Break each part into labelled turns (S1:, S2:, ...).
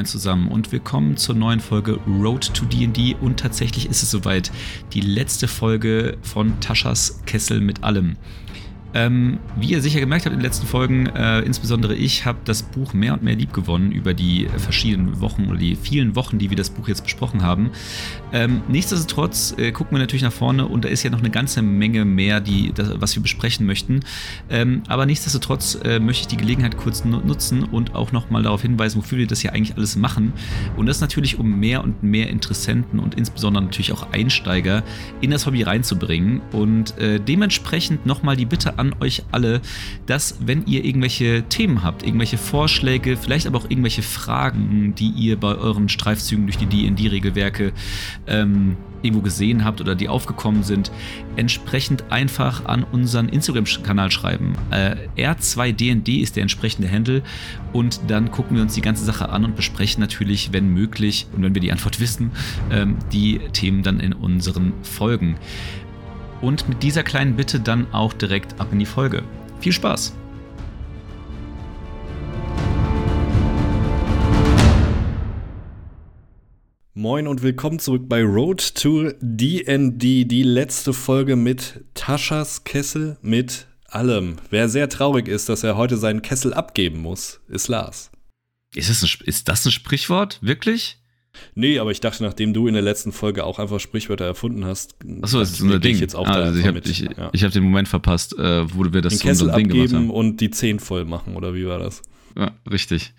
S1: Moin zusammen und willkommen zur neuen Folge Road to DD und tatsächlich ist es soweit die letzte Folge von Taschas Kessel mit allem. Ähm, wie ihr sicher gemerkt habt in den letzten Folgen, äh, insbesondere ich habe das Buch mehr und mehr lieb gewonnen über die verschiedenen Wochen oder die vielen Wochen, die wir das Buch jetzt besprochen haben. Ähm, nichtsdestotrotz äh, gucken wir natürlich nach vorne und da ist ja noch eine ganze Menge mehr, die, das, was wir besprechen möchten. Ähm, aber nichtsdestotrotz äh, möchte ich die Gelegenheit kurz nutzen und auch nochmal darauf hinweisen, wofür wir das hier eigentlich alles machen. Und das natürlich, um mehr und mehr Interessenten und insbesondere natürlich auch Einsteiger in das Hobby reinzubringen und äh, dementsprechend nochmal die Bitte an euch alle, dass wenn ihr irgendwelche Themen habt, irgendwelche Vorschläge, vielleicht aber auch irgendwelche Fragen, die ihr bei euren Streifzügen durch die D&D-Regelwerke ähm, irgendwo gesehen habt oder die aufgekommen sind, entsprechend einfach an unseren Instagram-Kanal schreiben. Äh, R2DND ist der entsprechende Handle und dann gucken wir uns die ganze Sache an und besprechen natürlich, wenn möglich und wenn wir die Antwort wissen, ähm, die Themen dann in unseren Folgen. Und mit dieser kleinen Bitte dann auch direkt ab in die Folge. Viel Spaß!
S2: Moin und willkommen zurück bei Road to DD, die letzte Folge mit Taschas Kessel mit allem. Wer sehr traurig ist, dass er heute seinen Kessel abgeben muss, ist Lars.
S1: Ist das ein, ist das ein Sprichwort? Wirklich?
S2: Nee, aber ich dachte, nachdem du in der letzten Folge auch einfach Sprichwörter erfunden hast,
S1: Achso, das ist unser Ding.
S2: Ich jetzt auch
S1: ah, also ich habe ja. hab den Moment verpasst, äh, wo wir das
S2: den so Kessel Ding abgeben gemacht haben. und die 10 voll machen, oder wie war das?
S1: Ja, richtig.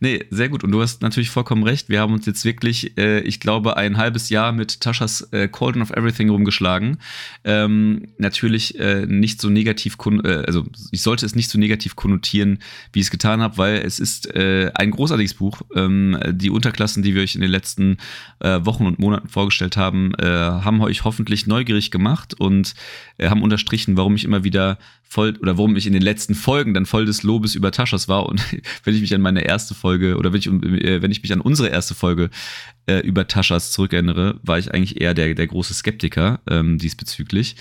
S1: Nee, sehr gut. Und du hast natürlich vollkommen recht. Wir haben uns jetzt wirklich, äh, ich glaube, ein halbes Jahr mit Taschas äh, Cauldron of Everything rumgeschlagen. Ähm, natürlich äh, nicht so negativ, äh, also ich sollte es nicht so negativ konnotieren, wie ich es getan habe, weil es ist äh, ein großartiges Buch. Ähm, die Unterklassen, die wir euch in den letzten äh, Wochen und Monaten vorgestellt haben, haben euch hoffentlich neugierig gemacht und haben unterstrichen, warum ich immer wieder voll oder warum ich in den letzten Folgen dann voll des Lobes über Taschas war und wenn ich mich an meine erste Folge oder wenn ich, äh, wenn ich mich an unsere erste Folge äh, über Taschas zurückerinnere, war ich eigentlich eher der, der große Skeptiker ähm, diesbezüglich.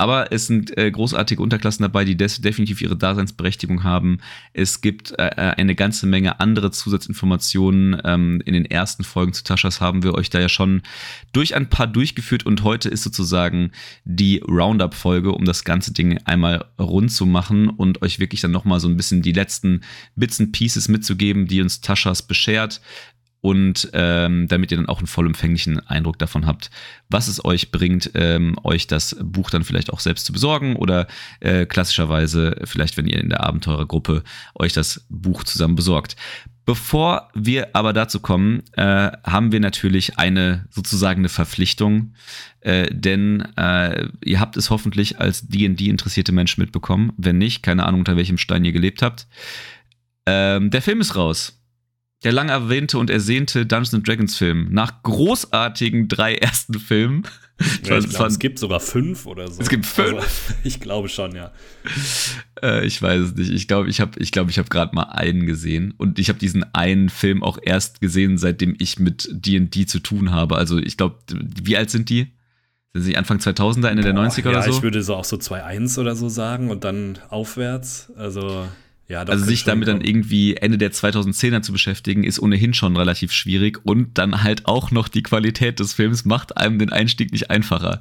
S1: Aber es sind äh, großartige Unterklassen dabei, die des, definitiv ihre Daseinsberechtigung haben. Es gibt äh, äh, eine ganze Menge andere Zusatzinformationen. Ähm, in den ersten Folgen zu Taschas haben wir euch da ja schon durch ein paar durchgeführt und heute ist sozusagen die Roundup-Folge, um das ganze Ding einmal rund zu machen und euch wirklich dann nochmal so ein bisschen die letzten Bits and Pieces mitzugeben, die uns Taschas beschert und ähm, damit ihr dann auch einen vollumfänglichen Eindruck davon habt, was es euch bringt, ähm, euch das Buch dann vielleicht auch selbst zu besorgen oder äh, klassischerweise vielleicht, wenn ihr in der Abenteurergruppe euch das Buch zusammen besorgt. Bevor wir aber dazu kommen, äh, haben wir natürlich eine sozusagen eine Verpflichtung, äh, denn äh, ihr habt es hoffentlich als D&D interessierte Menschen mitbekommen. Wenn nicht, keine Ahnung unter welchem Stein ihr gelebt habt. Ähm, der Film ist raus der lang erwähnte und ersehnte Dungeons Dragons Film. Nach großartigen drei ersten Filmen.
S2: Ja, ich glaub, es gibt sogar fünf oder so.
S1: Es gibt fünf.
S2: Also, ich glaube schon, ja.
S1: Äh, ich weiß es nicht. Ich glaube, ich habe ich glaub, ich hab gerade mal einen gesehen. Und ich habe diesen einen Film auch erst gesehen, seitdem ich mit D&D zu tun habe. Also ich glaube, wie alt sind die? Sind sie Anfang 2000er, Ende Boah, der 90er ja, oder so?
S2: Ja, ich würde so auch so 2.1 oder so sagen und dann aufwärts. Also
S1: ja, also sich damit dann irgendwie Ende der 2010er zu beschäftigen, ist ohnehin schon relativ schwierig und dann halt auch noch die Qualität des Films macht einem den Einstieg nicht einfacher.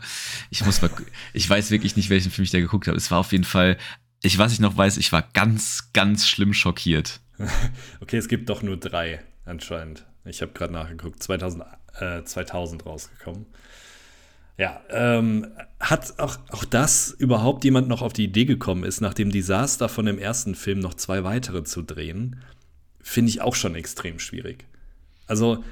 S1: Ich muss mal, ich weiß wirklich nicht, welchen Film ich da geguckt habe. Es war auf jeden Fall, ich was ich noch weiß, ich war ganz, ganz schlimm schockiert.
S2: okay, es gibt doch nur drei anscheinend. Ich habe gerade nachgeguckt, 2000, äh, 2000 rausgekommen. Ja, ähm, hat auch, auch das überhaupt jemand noch auf die Idee gekommen ist, nach dem Desaster von dem ersten Film noch zwei weitere zu drehen, finde ich auch schon extrem schwierig. Also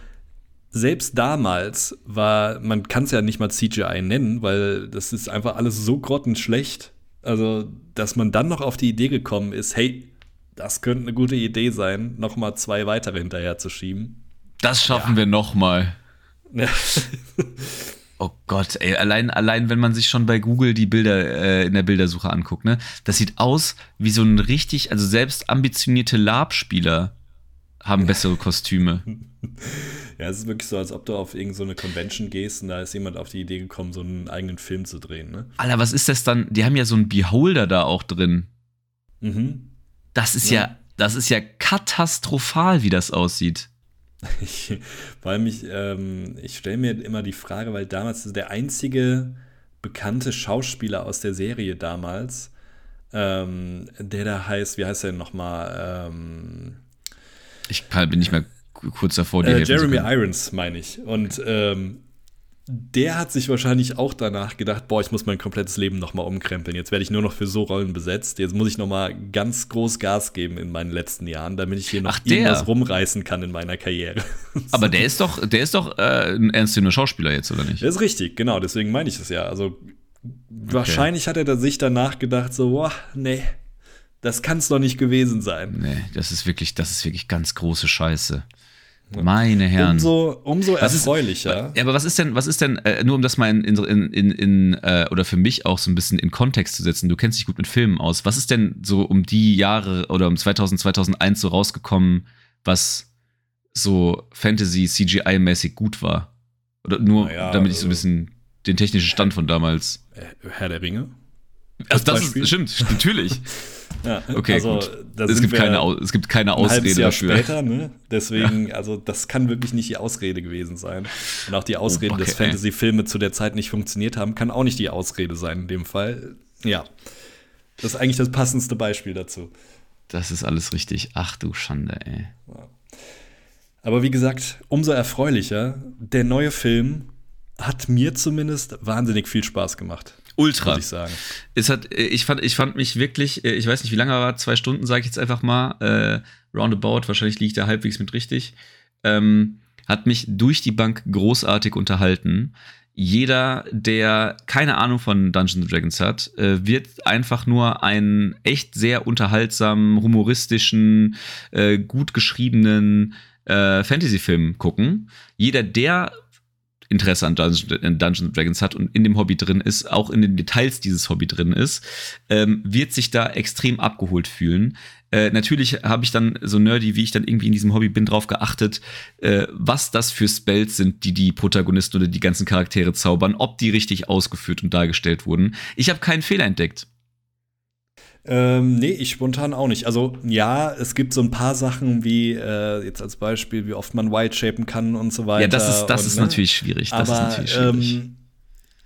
S2: selbst damals war, man kann es ja nicht mal CGI nennen, weil das ist einfach alles so grottenschlecht. Also, dass man dann noch auf die Idee gekommen ist, hey, das könnte eine gute Idee sein, noch mal zwei weitere hinterher zu schieben.
S1: Das schaffen ja. wir noch mal. Ja. Oh Gott, ey, allein, allein wenn man sich schon bei Google die Bilder äh, in der Bildersuche anguckt, ne? Das sieht aus wie so ein richtig, also selbst ambitionierte Lab-Spieler haben bessere Kostüme.
S2: Ja, es ist wirklich so, als ob du auf irgendeine so Convention gehst und da ist jemand auf die Idee gekommen, so einen eigenen Film zu drehen, ne?
S1: Alter, was ist das dann? Die haben ja so einen Beholder da auch drin. Mhm. Das ist ja. ja, das ist ja katastrophal, wie das aussieht.
S2: Ich, vor allem, ich, ähm, ich stelle mir immer die Frage, weil damals der einzige bekannte Schauspieler aus der Serie damals, ähm, der da heißt, wie heißt der nochmal? Ähm,
S1: ich bin nicht mehr kurz davor.
S2: Die äh, Jeremy Irons, meine ich. Und ähm, der hat sich wahrscheinlich auch danach gedacht, boah, ich muss mein komplettes Leben nochmal umkrempeln. Jetzt werde ich nur noch für so Rollen besetzt. Jetzt muss ich nochmal ganz groß Gas geben in meinen letzten Jahren, damit ich hier noch Ach, irgendwas rumreißen kann in meiner Karriere.
S1: Aber der ist doch, der ist doch äh, ein ernsthafter Schauspieler jetzt, oder nicht?
S2: Der ist richtig, genau, deswegen meine ich das ja. Also okay. wahrscheinlich hat er sich danach gedacht, so, boah, nee, das kann es doch nicht gewesen sein.
S1: Nee, das ist wirklich, das ist wirklich ganz große Scheiße. Meine Herren.
S2: Umso, umso erfreulicher.
S1: Ist, ja, aber was ist denn, was ist denn, äh, nur um das mal in, in, in, in äh, oder für mich auch so ein bisschen in Kontext zu setzen, du kennst dich gut mit Filmen aus. Was ist denn so um die Jahre oder um 2000, 2001 so rausgekommen, was so Fantasy CGI-mäßig gut war? Oder nur, naja, damit ich so ein also bisschen den technischen Stand von damals.
S2: Herr der Ringe?
S1: Also das ist, stimmt, natürlich.
S2: Ja, okay, also,
S1: es, gibt keine, es gibt keine Ausrede
S2: dafür. später, ne? Deswegen, ja. also das kann wirklich nicht die Ausrede gewesen sein. Und auch die Ausrede, oh, okay. dass Fantasy-Filme zu der Zeit nicht funktioniert haben, kann auch nicht die Ausrede sein in dem Fall. Ja. Das ist eigentlich das passendste Beispiel dazu.
S1: Das ist alles richtig. Ach du Schande, ey.
S2: Aber wie gesagt, umso erfreulicher, der neue Film hat mir zumindest wahnsinnig viel Spaß gemacht.
S1: Ultra. Muss ich sagen. Es hat, äh, ich, fand, ich fand mich wirklich, äh, ich weiß nicht, wie lange war, zwei Stunden, sage ich jetzt einfach mal, äh, roundabout, wahrscheinlich liegt er halbwegs mit richtig, ähm, hat mich durch die Bank großartig unterhalten. Jeder, der keine Ahnung von Dungeons Dragons hat, äh, wird einfach nur einen echt sehr unterhaltsamen, humoristischen, äh, gut geschriebenen äh, Fantasy-Film gucken. Jeder, der Interesse an Dungeons, Dungeons Dragons hat und in dem Hobby drin ist, auch in den Details dieses Hobby drin ist, ähm, wird sich da extrem abgeholt fühlen. Äh, natürlich habe ich dann so nerdy, wie ich dann irgendwie in diesem Hobby bin, drauf geachtet, äh, was das für Spells sind, die die Protagonisten oder die ganzen Charaktere zaubern, ob die richtig ausgeführt und dargestellt wurden. Ich habe keinen Fehler entdeckt.
S2: Ähm, nee, ich spontan auch nicht. Also ja, es gibt so ein paar Sachen wie äh, jetzt als Beispiel, wie oft man white shapen kann und so weiter. Ja,
S1: das ist, das und, ist ne? natürlich schwierig. Das
S2: Aber,
S1: ist natürlich schwierig.
S2: Ähm,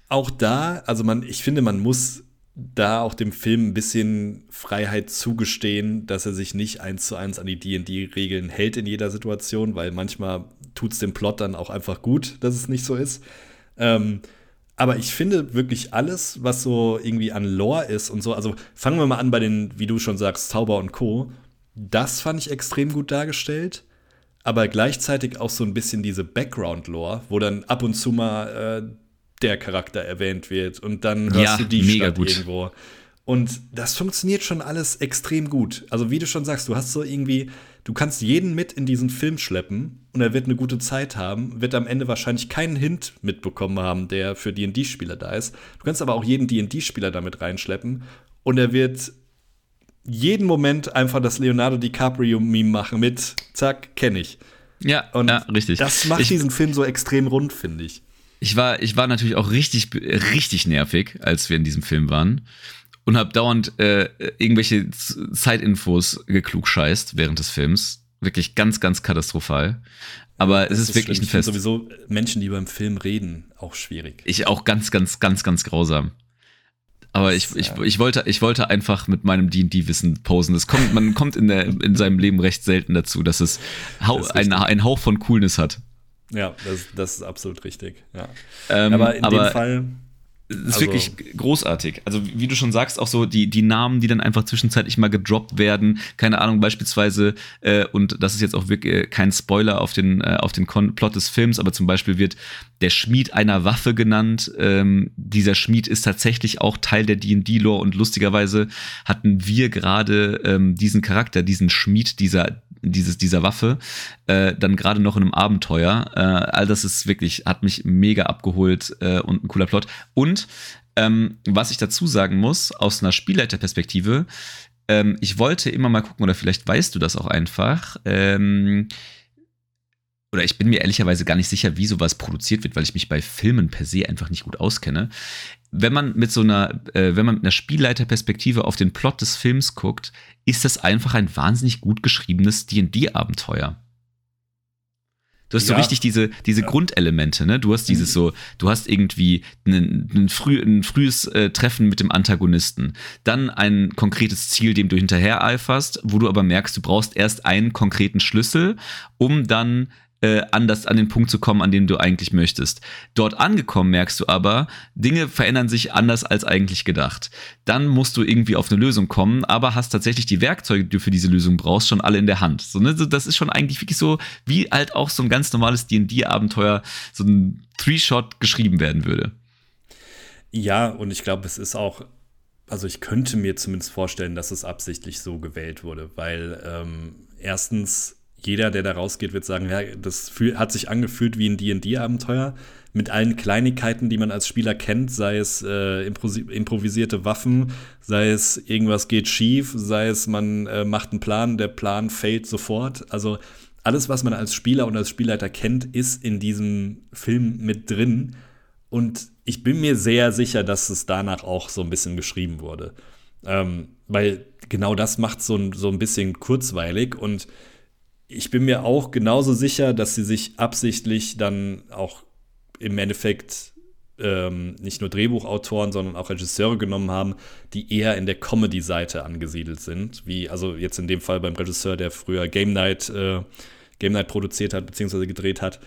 S2: auch da, also man, ich finde, man muss da auch dem Film ein bisschen Freiheit zugestehen, dass er sich nicht eins zu eins an die D&D-Regeln hält in jeder Situation, weil manchmal tut es dem Plot dann auch einfach gut, dass es nicht so ist. Ähm, aber ich finde wirklich alles, was so irgendwie an Lore ist und so, also fangen wir mal an bei den, wie du schon sagst, Zauber und Co. Das fand ich extrem gut dargestellt, aber gleichzeitig auch so ein bisschen diese Background-Lore, wo dann ab und zu mal äh, der Charakter erwähnt wird und dann hörst ja, du die Stadt gut. irgendwo. Und das funktioniert schon alles extrem gut. Also wie du schon sagst, du hast so irgendwie, du kannst jeden mit in diesen Film schleppen und er wird eine gute Zeit haben, wird am Ende wahrscheinlich keinen Hint mitbekommen haben, der für D&D-Spieler da ist. Du kannst aber auch jeden D&D-Spieler damit reinschleppen und er wird jeden Moment einfach das Leonardo DiCaprio-Meme machen mit, zack, kenne ich.
S1: Ja, und ja, richtig.
S2: Das macht ich, diesen Film so extrem rund, finde ich.
S1: Ich war, ich war natürlich auch richtig, richtig nervig, als wir in diesem Film waren und habe dauernd äh, irgendwelche Zeitinfos geklugscheißt während des Films. Wirklich ganz, ganz katastrophal. Aber das es ist, ist wirklich
S2: schlimm. ein Fest. Ich sowieso Menschen, die beim Film reden, auch schwierig.
S1: Ich auch ganz, ganz, ganz, ganz grausam. Aber ich, ich, ich, wollte, ich wollte einfach mit meinem D&D-Wissen posen. Das kommt, man kommt in, der, in seinem Leben recht selten dazu, dass es hau, das ein, ein Hauch von Coolness hat.
S2: Ja, das, das ist absolut richtig. Ja.
S1: Ähm, aber in aber dem Fall das ist also, wirklich großartig. Also, wie du schon sagst, auch so die, die Namen, die dann einfach zwischenzeitlich mal gedroppt werden. Keine Ahnung, beispielsweise, äh, und das ist jetzt auch wirklich äh, kein Spoiler auf den, äh, auf den Plot des Films, aber zum Beispiel wird der Schmied einer Waffe genannt. Ähm, dieser Schmied ist tatsächlich auch Teil der D&D-Lore und lustigerweise hatten wir gerade ähm, diesen Charakter, diesen Schmied dieser dieses, dieser Waffe, äh, dann gerade noch in einem Abenteuer. Äh, all das ist wirklich, hat mich mega abgeholt äh, und ein cooler Plot. Und ähm, was ich dazu sagen muss, aus einer Spielleiterperspektive, ähm, ich wollte immer mal gucken, oder vielleicht weißt du das auch einfach, ähm, oder ich bin mir ehrlicherweise gar nicht sicher, wie sowas produziert wird, weil ich mich bei Filmen per se einfach nicht gut auskenne. Wenn man mit so einer, äh, wenn man mit einer Spielleiterperspektive auf den Plot des Films guckt, ist das einfach ein wahnsinnig gut geschriebenes D&D-Abenteuer. Du hast ja. so richtig diese, diese ja. Grundelemente, ne? Du hast dieses mhm. so, du hast irgendwie ein, ein, früh, ein frühes äh, Treffen mit dem Antagonisten, dann ein konkretes Ziel, dem du hinterher eiferst, wo du aber merkst, du brauchst erst einen konkreten Schlüssel, um dann äh, anders an den Punkt zu kommen, an dem du eigentlich möchtest. Dort angekommen merkst du aber, Dinge verändern sich anders als eigentlich gedacht. Dann musst du irgendwie auf eine Lösung kommen, aber hast tatsächlich die Werkzeuge, die du für diese Lösung brauchst, schon alle in der Hand. So, ne? Das ist schon eigentlich wirklich so, wie halt auch so ein ganz normales D&D-Abenteuer, so ein Three-Shot geschrieben werden würde.
S2: Ja, und ich glaube, es ist auch also ich könnte mir zumindest vorstellen, dass es absichtlich so gewählt wurde, weil ähm, erstens jeder, der da rausgeht, wird sagen, ja, das hat sich angefühlt wie ein D&D-Abenteuer mit allen Kleinigkeiten, die man als Spieler kennt, sei es äh, improvisierte Waffen, sei es irgendwas geht schief, sei es man äh, macht einen Plan, der Plan fällt sofort. Also alles, was man als Spieler und als Spielleiter kennt, ist in diesem Film mit drin. Und ich bin mir sehr sicher, dass es danach auch so ein bisschen geschrieben wurde. Ähm, weil genau das macht so, so ein bisschen kurzweilig und ich bin mir auch genauso sicher, dass sie sich absichtlich dann auch im Endeffekt ähm, nicht nur Drehbuchautoren, sondern auch Regisseure genommen haben, die eher in der Comedy-Seite angesiedelt sind. Wie also jetzt in dem Fall beim Regisseur, der früher Game Night, äh, Game Night produziert hat, beziehungsweise gedreht hat.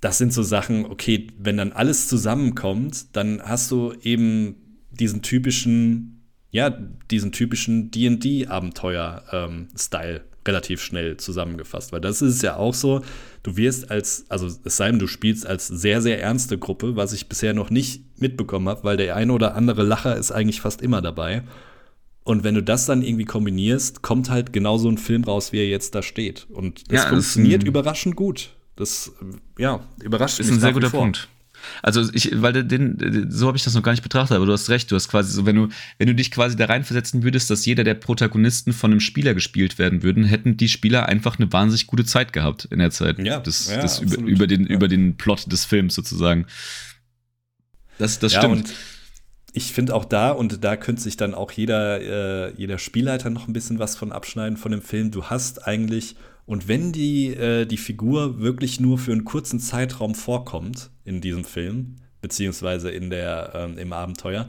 S2: Das sind so Sachen, okay, wenn dann alles zusammenkommt, dann hast du eben diesen typischen, ja, diesen typischen DD-Abenteuer-Style. Ähm, relativ schnell zusammengefasst. Weil das ist ja auch so, du wirst als, also es sei denn, du spielst als sehr, sehr ernste Gruppe, was ich bisher noch nicht mitbekommen habe, weil der eine oder andere Lacher ist eigentlich fast immer dabei. Und wenn du das dann irgendwie kombinierst, kommt halt genau so ein Film raus, wie er jetzt da steht. Und das ja, funktioniert überraschend gut. Das, ja, überrascht
S1: ist mich. Ist ein sehr guter vor. Punkt. Also ich, weil den, so habe ich das noch gar nicht betrachtet, aber du hast recht, du hast quasi so, wenn du, wenn du dich quasi da reinversetzen würdest, dass jeder der Protagonisten von einem Spieler gespielt werden würden, hätten die Spieler einfach eine wahnsinnig gute Zeit gehabt in der Zeit. Ja, das, ja, das über, über, den, ja. über den Plot des Films sozusagen.
S2: Das, das ja, stimmt. ich finde auch da, und da könnte sich dann auch jeder, äh, jeder Spielleiter noch ein bisschen was von abschneiden von dem Film. Du hast eigentlich und wenn die, äh, die Figur wirklich nur für einen kurzen Zeitraum vorkommt in diesem Film, beziehungsweise in der, ähm, im Abenteuer,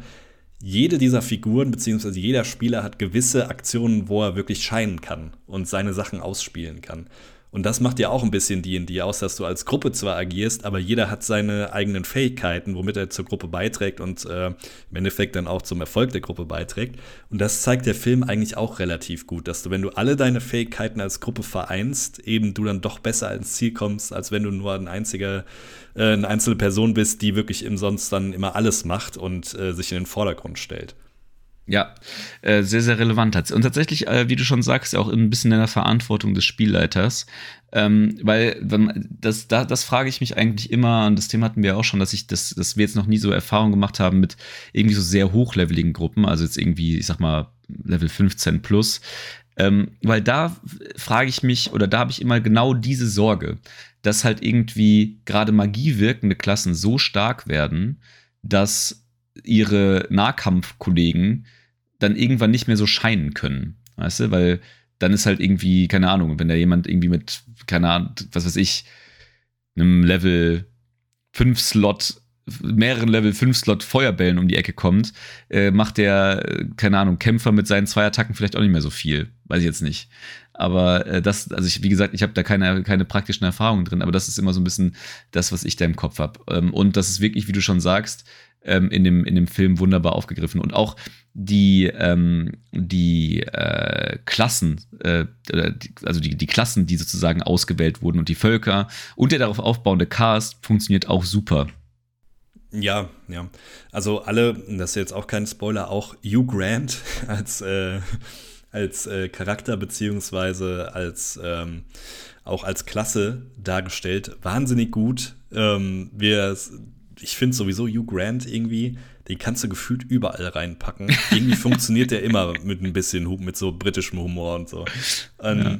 S2: jede dieser Figuren, beziehungsweise jeder Spieler hat gewisse Aktionen, wo er wirklich scheinen kann und seine Sachen ausspielen kann. Und das macht ja auch ein bisschen D&D aus, dass du als Gruppe zwar agierst, aber jeder hat seine eigenen Fähigkeiten, womit er zur Gruppe beiträgt und äh, im Endeffekt dann auch zum Erfolg der Gruppe beiträgt. Und das zeigt der Film eigentlich auch relativ gut, dass du, wenn du alle deine Fähigkeiten als Gruppe vereinst, eben du dann doch besser ins Ziel kommst, als wenn du nur ein einziger, äh, eine einzelne Person bist, die wirklich im sonst dann immer alles macht und äh, sich in den Vordergrund stellt.
S1: Ja, äh, sehr, sehr relevant hat Und tatsächlich, äh, wie du schon sagst, auch ein bisschen in der Verantwortung des Spielleiters. Ähm, weil das, da, das frage ich mich eigentlich immer, und das Thema hatten wir auch schon, dass ich das, dass wir jetzt noch nie so Erfahrung gemacht haben mit irgendwie so sehr hochleveligen Gruppen, also jetzt irgendwie, ich sag mal, Level 15 plus. Ähm, weil da frage ich mich, oder da habe ich immer genau diese Sorge, dass halt irgendwie gerade Magie wirkende Klassen so stark werden, dass ihre Nahkampfkollegen dann irgendwann nicht mehr so scheinen können. Weißt du, weil dann ist halt irgendwie, keine Ahnung, wenn da jemand irgendwie mit, keine Ahnung, was weiß ich, einem Level 5 Slot, mehreren Level 5 Slot Feuerbällen um die Ecke kommt, äh, macht der, keine Ahnung, Kämpfer mit seinen zwei Attacken vielleicht auch nicht mehr so viel. Weiß ich jetzt nicht. Aber äh, das, also ich, wie gesagt, ich habe da keine, keine praktischen Erfahrungen drin, aber das ist immer so ein bisschen das, was ich da im Kopf habe. Ähm, und das ist wirklich, wie du schon sagst, ähm, in, dem, in dem Film wunderbar aufgegriffen. Und auch die, ähm, die äh, Klassen, äh, also die, die Klassen, die sozusagen ausgewählt wurden und die Völker und der darauf aufbauende Cast funktioniert auch super.
S2: Ja, ja. Also alle, das ist jetzt auch kein Spoiler, auch Hugh Grant als, äh, als äh, Charakter beziehungsweise als ähm, auch als Klasse dargestellt, wahnsinnig gut. Ähm, wir ich finde sowieso Hugh Grant irgendwie, den kannst du gefühlt überall reinpacken. Irgendwie funktioniert der immer mit ein bisschen, mit so britischem Humor und so. Ähm, ja.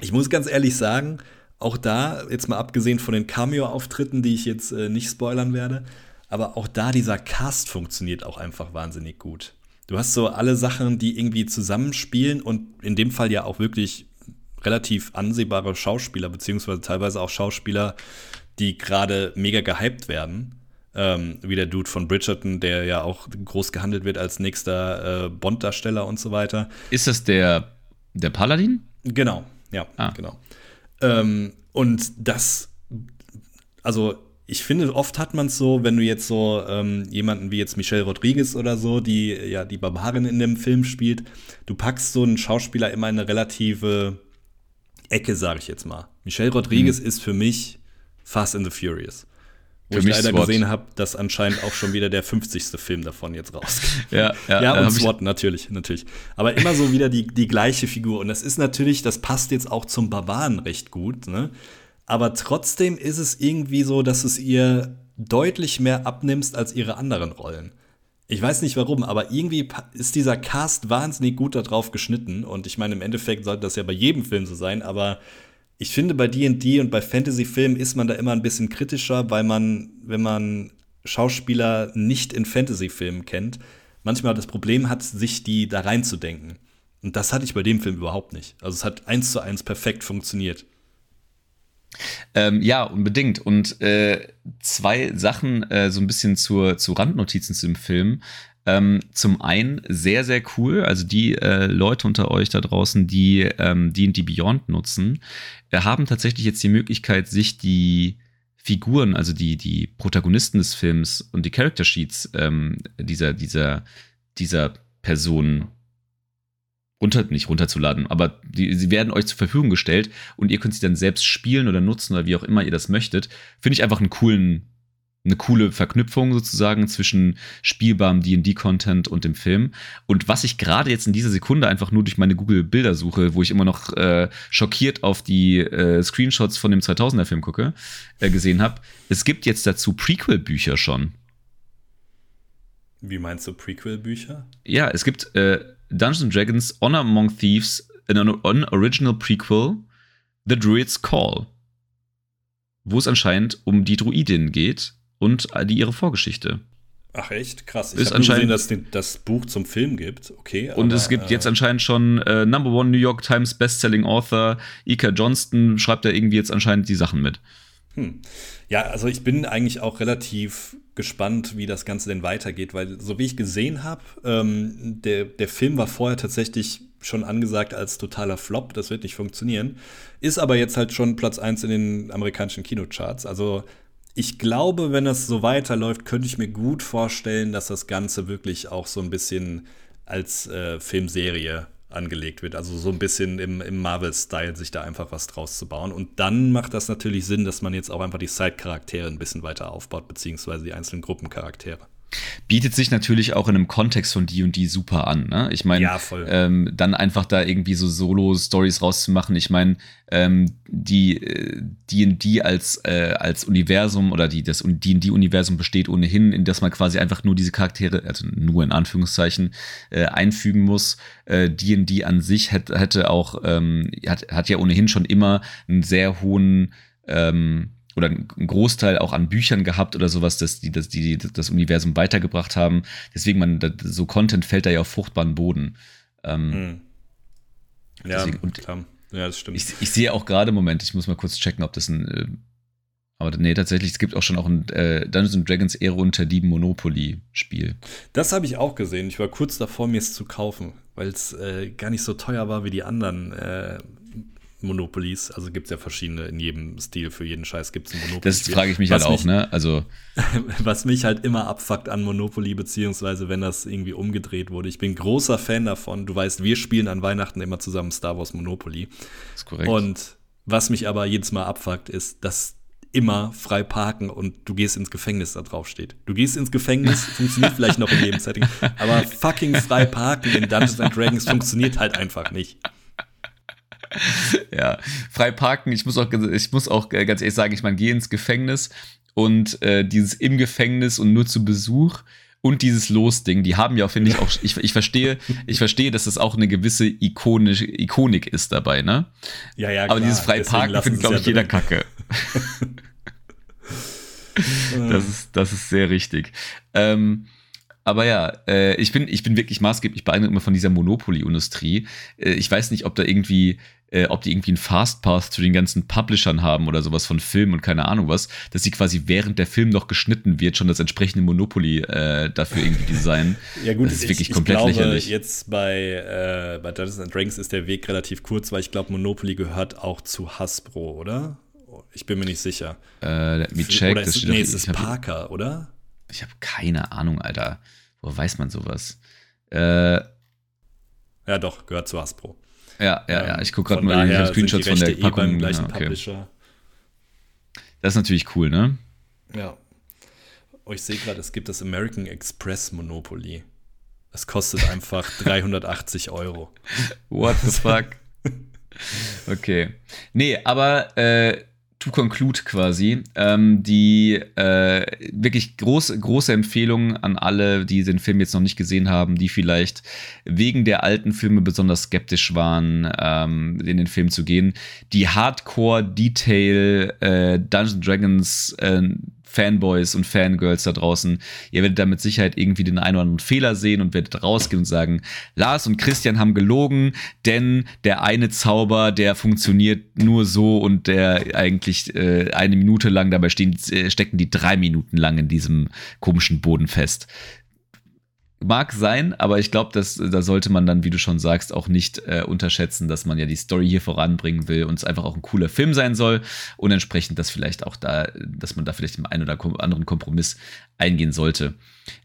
S2: Ich muss ganz ehrlich sagen, auch da, jetzt mal abgesehen von den Cameo-Auftritten, die ich jetzt äh, nicht spoilern werde, aber auch da dieser Cast funktioniert auch einfach wahnsinnig gut. Du hast so alle Sachen, die irgendwie zusammenspielen und in dem Fall ja auch wirklich relativ ansehbare Schauspieler, beziehungsweise teilweise auch Schauspieler, die gerade mega gehypt werden. Ähm, wie der Dude von Bridgerton, der ja auch groß gehandelt wird als nächster äh, Bond-Darsteller und so weiter.
S1: Ist das der, der Paladin?
S2: Genau, ja, ah. genau. Ähm, und das, also ich finde, oft hat man es so, wenn du jetzt so ähm, jemanden wie jetzt Michelle Rodriguez oder so, die ja die Barbarin in dem Film spielt, du packst so einen Schauspieler immer in eine relative Ecke, sage ich jetzt mal. Michelle Rodriguez mhm. ist für mich Fast and the Furious. Wo für ich leider SWAT. gesehen habe, dass anscheinend auch schon wieder der 50. Film davon jetzt rausgeht.
S1: Ja,
S2: ja, ja und SWAT, natürlich, natürlich. Aber immer so wieder die, die gleiche Figur. Und das ist natürlich, das passt jetzt auch zum Barbaren recht gut, ne? Aber trotzdem ist es irgendwie so, dass es ihr deutlich mehr abnimmst als ihre anderen Rollen. Ich weiß nicht warum, aber irgendwie ist dieser Cast wahnsinnig gut darauf geschnitten. Und ich meine, im Endeffekt sollte das ja bei jedem Film so sein, aber ich finde, bei DD und bei Fantasy-Filmen ist man da immer ein bisschen kritischer, weil man, wenn man Schauspieler nicht in Fantasy-Filmen kennt, manchmal das Problem hat, sich die da reinzudenken. Und das hatte ich bei dem Film überhaupt nicht. Also es hat eins zu eins perfekt funktioniert.
S1: Ähm, ja, unbedingt. Und äh, zwei Sachen äh, so ein bisschen zur, zu Randnotizen zu dem Film. Ähm, zum einen sehr, sehr cool. Also die äh, Leute unter euch da draußen, die ähm, D&D Beyond nutzen, äh, haben tatsächlich jetzt die Möglichkeit, sich die Figuren, also die, die Protagonisten des Films und die Character Sheets ähm, dieser, dieser, dieser Personen runter, nicht runterzuladen, aber die, sie werden euch zur Verfügung gestellt und ihr könnt sie dann selbst spielen oder nutzen oder wie auch immer ihr das möchtet. Finde ich einfach einen coolen eine coole Verknüpfung sozusagen zwischen spielbarem D&D-Content und dem Film. Und was ich gerade jetzt in dieser Sekunde einfach nur durch meine Google-Bildersuche, wo ich immer noch äh, schockiert auf die äh, Screenshots von dem 2000er-Film gucke, äh, gesehen habe, es gibt jetzt dazu Prequel-Bücher schon.
S2: Wie meinst du Prequel-Bücher?
S1: Ja, es gibt äh, Dungeons Dragons Honor Among Thieves, an Original Prequel, The Druid's Call wo es anscheinend um die Druidin geht und die ihre Vorgeschichte.
S2: Ach echt? Krass. Ich habe gesehen, dass es das Buch zum Film gibt. Okay.
S1: Und aber, es gibt äh, jetzt anscheinend schon äh, Number One New York Times Bestselling Author Ika Johnston schreibt da irgendwie jetzt anscheinend die Sachen mit.
S2: Hm. Ja, also ich bin eigentlich auch relativ gespannt, wie das Ganze denn weitergeht, weil so wie ich gesehen habe, ähm, der, der Film war vorher tatsächlich schon angesagt als totaler Flop, das wird nicht funktionieren, ist aber jetzt halt schon Platz 1 in den amerikanischen Kinocharts. Also ich glaube, wenn es so weiterläuft, könnte ich mir gut vorstellen, dass das Ganze wirklich auch so ein bisschen als äh, Filmserie angelegt wird. Also so ein bisschen im, im Marvel-Style, sich da einfach was draus zu bauen. Und dann macht das natürlich Sinn, dass man jetzt auch einfach die Side-Charaktere ein bisschen weiter aufbaut, beziehungsweise die einzelnen Gruppencharaktere
S1: bietet sich natürlich auch in einem Kontext von die und die super an. Ne? Ich meine, ja, ähm, dann einfach da irgendwie so Solo-Stories rauszumachen. Ich meine, ähm, die D&D äh, als äh, als Universum oder die das D&D-Universum besteht ohnehin, in das man quasi einfach nur diese Charaktere, also nur in Anführungszeichen, äh, einfügen muss. D&D äh, an sich hätte, hätte auch ähm, hat, hat ja ohnehin schon immer einen sehr hohen ähm, oder einen Großteil auch an Büchern gehabt oder sowas, dass die, dass die das Universum weitergebracht haben. Deswegen, man, so Content fällt da ja auf fruchtbaren Boden. Ähm, hm.
S2: Ja, deswegen, und klar. ja, das stimmt.
S1: Ich, ich sehe auch gerade, Moment, ich muss mal kurz checken, ob das ein. Äh, aber nee, tatsächlich, es gibt auch schon auch ein äh, Dungeons Dragons Ehre unter Dieben Monopoly-Spiel.
S2: Das habe ich auch gesehen. Ich war kurz davor, mir es zu kaufen, weil es äh, gar nicht so teuer war wie die anderen äh, Monopolies. Also gibt es ja verschiedene in jedem Stil, für jeden Scheiß gibt es ein
S1: Monopoly. Das frage ich mich was halt auch, mich, ne? Also.
S2: was mich halt immer abfuckt an Monopoly, beziehungsweise wenn das irgendwie umgedreht wurde. Ich bin großer Fan davon. Du weißt, wir spielen an Weihnachten immer zusammen Star Wars Monopoly. Das ist korrekt. Und was mich aber jedes Mal abfuckt, ist, dass immer frei parken und du gehst ins Gefängnis, da drauf steht. Du gehst ins Gefängnis, funktioniert vielleicht noch in jedem Setting, aber fucking frei parken in Dungeons and Dragons funktioniert halt einfach nicht.
S1: ja, frei parken. Ich muss auch, ich muss auch ganz ehrlich sagen, ich meine, gehe ins Gefängnis und äh, dieses im Gefängnis und nur zu Besuch und dieses Los-Ding, die haben ja, finde ich, auch, ich, ich verstehe, ich verstehe, dass das auch eine gewisse ikonische Ikonik ist dabei, ne?
S2: Ja, ja,
S1: klar. Aber dieses freie Parken findet, glaube ich, ja jeder Kacke. das, ist, das ist sehr richtig. Ähm, aber ja, äh, ich, bin, ich bin wirklich maßgeblich beeindruckt immer von dieser Monopoly-Industrie. Äh, ich weiß nicht, ob da irgendwie äh, ob die irgendwie einen Fastpath zu den ganzen Publishern haben oder sowas von Filmen und keine Ahnung was, dass sie quasi während der Film noch geschnitten wird, schon das entsprechende Monopoly äh, dafür irgendwie designen.
S2: ja gut, das ist wirklich ich, komplett ich glaube, lächerlich. Jetzt bei, äh, bei Dungeons and Dragons ist der Weg relativ kurz, weil ich glaube, Monopoly gehört auch zu Hasbro, oder? Ich bin mir nicht sicher.
S1: Äh, let me check.
S2: Oder ist, das nee, es ist Parker, oder?
S1: Ich habe keine Ahnung, Alter. Wo weiß man sowas? Äh,
S2: ja, doch, gehört zu Hasbro.
S1: Ja, ja, ja. Ich gucke gerade mal die Screenshots von der eh Packung.
S2: Beim gleichen ja, okay. Publisher.
S1: Das ist natürlich cool, ne?
S2: Ja. Oh, ich sehe gerade, es gibt das American Express Monopoly. Es kostet einfach 380 Euro.
S1: What the fuck? okay. Nee, aber äh, to conclude quasi, ähm, die äh, wirklich groß, große Empfehlung an alle, die den Film jetzt noch nicht gesehen haben, die vielleicht wegen der alten Filme besonders skeptisch waren, ähm, in den Film zu gehen. Die Hardcore-Detail äh, Dungeons Dragons äh, Fanboys und Fangirls da draußen, ihr werdet da mit Sicherheit irgendwie den einen oder anderen Fehler sehen und werdet rausgehen und sagen, Lars und Christian haben gelogen, denn der eine Zauber, der funktioniert nur so und der eigentlich äh, eine Minute lang, dabei stehen, äh, stecken die drei Minuten lang in diesem komischen Boden fest. Mag sein, aber ich glaube, da sollte man dann, wie du schon sagst, auch nicht äh, unterschätzen, dass man ja die Story hier voranbringen will und es einfach auch ein cooler Film sein soll und entsprechend, dass vielleicht auch da, dass man da vielleicht im einen oder anderen Kompromiss eingehen sollte.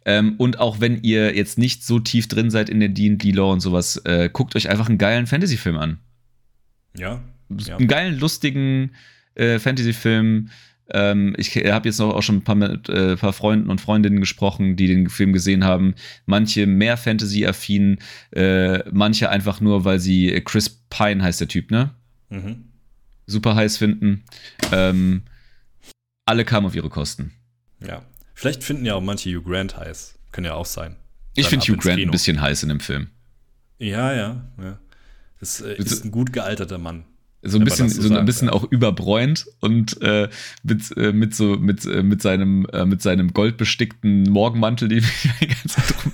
S1: Ähm, und auch wenn ihr jetzt nicht so tief drin seid in der D&D-Lore und sowas, äh, guckt euch einfach einen geilen Fantasy-Film an.
S2: Ja,
S1: ja. Einen geilen, lustigen äh, Fantasy-Film, ähm, ich habe jetzt noch auch schon ein paar mit äh, paar Freunden und Freundinnen gesprochen, die den Film gesehen haben. Manche mehr Fantasy-affin, äh, manche einfach nur, weil sie Chris Pine heißt der Typ, ne? Mhm. Super heiß finden. Ähm, alle kamen auf ihre Kosten.
S2: Ja. Vielleicht finden ja auch manche Hugh Grant heiß. Können ja auch sein.
S1: Ich finde Hugh Grant Kino. ein bisschen heiß in dem Film.
S2: Ja, ja, ja. Das äh, ist ein gut gealterter Mann
S1: so ein bisschen, so, so ein bisschen auch überbräunt und äh, mit, äh, mit so mit, äh, mit seinem äh, mit seinem goldbestickten Morgenmantel, den ganze Zeit drum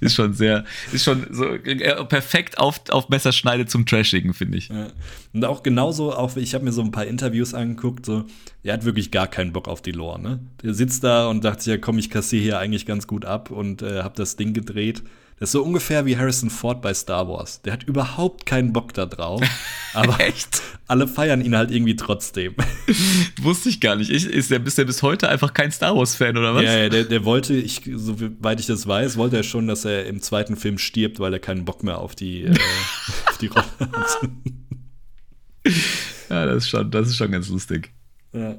S1: ist schon sehr, ist schon so äh, perfekt auf, auf Messerschneide zum Trashigen, finde ich. Ja.
S2: Und auch genauso, auch ich habe mir so ein paar Interviews angeguckt, so, er hat wirklich gar keinen Bock auf die Lore, ne? Der sitzt da und dachte sich, ja komm, ich kassiere hier eigentlich ganz gut ab und äh, habe das Ding gedreht. Das ist so ungefähr wie Harrison Ford bei Star Wars. Der hat überhaupt keinen Bock da drauf. Aber Echt? alle feiern ihn halt irgendwie trotzdem.
S1: Wusste ich gar nicht. Ich, ist, der, ist der bis heute einfach kein Star Wars-Fan oder was?
S2: Ja, ja der, der wollte, ich, soweit ich das weiß, wollte er schon, dass er im zweiten Film stirbt, weil er keinen Bock mehr auf die, äh, auf die Rolle hat.
S1: ja, das ist, schon, das ist schon ganz lustig.
S2: Ja,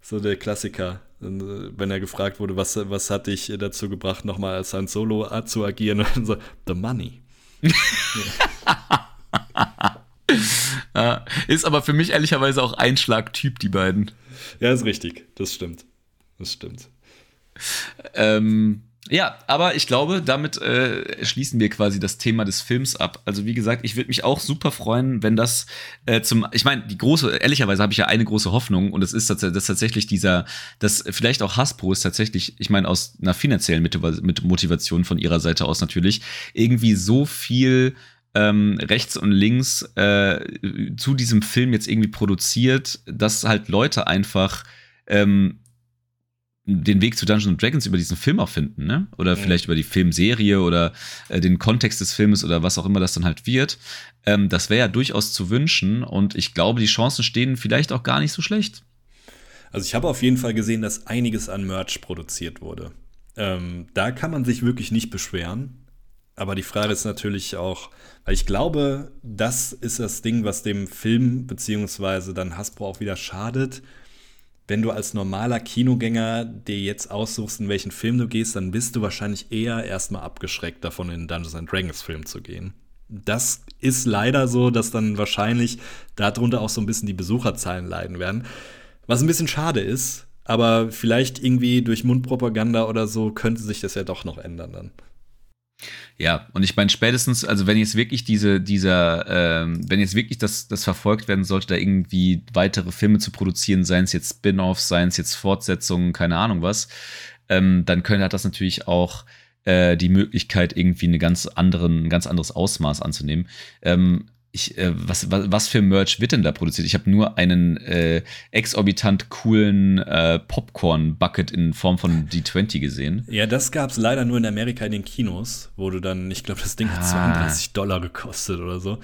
S2: so der Klassiker. Äh, wenn er gefragt wurde, was, was hat dich dazu gebracht, nochmal als ein Solo zu agieren, und so, the money.
S1: ja, ist aber für mich ehrlicherweise auch Einschlagtyp, die beiden.
S2: Ja, ist richtig. Das stimmt. Das stimmt.
S1: Ähm, ja, aber ich glaube, damit äh, schließen wir quasi das Thema des Films ab. Also wie gesagt, ich würde mich auch super freuen, wenn das äh, zum, ich meine, die große, ehrlicherweise habe ich ja eine große Hoffnung und das ist, dass tatsächlich dieser, dass vielleicht auch Hasbro ist tatsächlich, ich meine aus einer finanziellen Motivation von ihrer Seite aus natürlich, irgendwie so viel ähm, rechts und links äh, zu diesem Film jetzt irgendwie produziert, dass halt Leute einfach ähm, den Weg zu Dungeons Dragons über diesen Film auch finden, ne? Oder mhm. vielleicht über die Filmserie oder äh, den Kontext des Filmes oder was auch immer das dann halt wird. Ähm, das wäre ja durchaus zu wünschen und ich glaube, die Chancen stehen vielleicht auch gar nicht so schlecht.
S2: Also ich habe auf jeden Fall gesehen, dass einiges an Merch produziert wurde. Ähm, da kann man sich wirklich nicht beschweren. Aber die Frage ist natürlich auch, weil ich glaube, das ist das Ding, was dem Film beziehungsweise dann Hasbro auch wieder schadet wenn du als normaler Kinogänger dir jetzt aussuchst, in welchen Film du gehst, dann bist du wahrscheinlich eher erstmal abgeschreckt davon, in Dungeons and Dragons Film zu gehen. Das ist leider so, dass dann wahrscheinlich darunter auch so ein bisschen die Besucherzahlen leiden werden. Was ein bisschen schade ist, aber vielleicht irgendwie durch Mundpropaganda oder so könnte sich das ja doch noch ändern dann.
S1: Ja, und ich meine, spätestens, also wenn jetzt wirklich diese, dieser, ähm, wenn jetzt wirklich das, das verfolgt werden sollte, da irgendwie weitere Filme zu produzieren, seien es jetzt Spin-offs, seien es jetzt Fortsetzungen, keine Ahnung was, ähm, dann könnte, hat das natürlich auch äh, die Möglichkeit, irgendwie eine ganz anderen, ein ganz anderes Ausmaß anzunehmen. Ähm, ich, äh, was, was, was für Merch wird denn da produziert? Ich habe nur einen äh, exorbitant coolen äh, Popcorn-Bucket in Form von D20 gesehen.
S2: Ja, das gab es leider nur in Amerika in den Kinos, wo du dann, ich glaube, das Ding hat
S1: Ah.
S2: 32 Dollar gekostet oder so.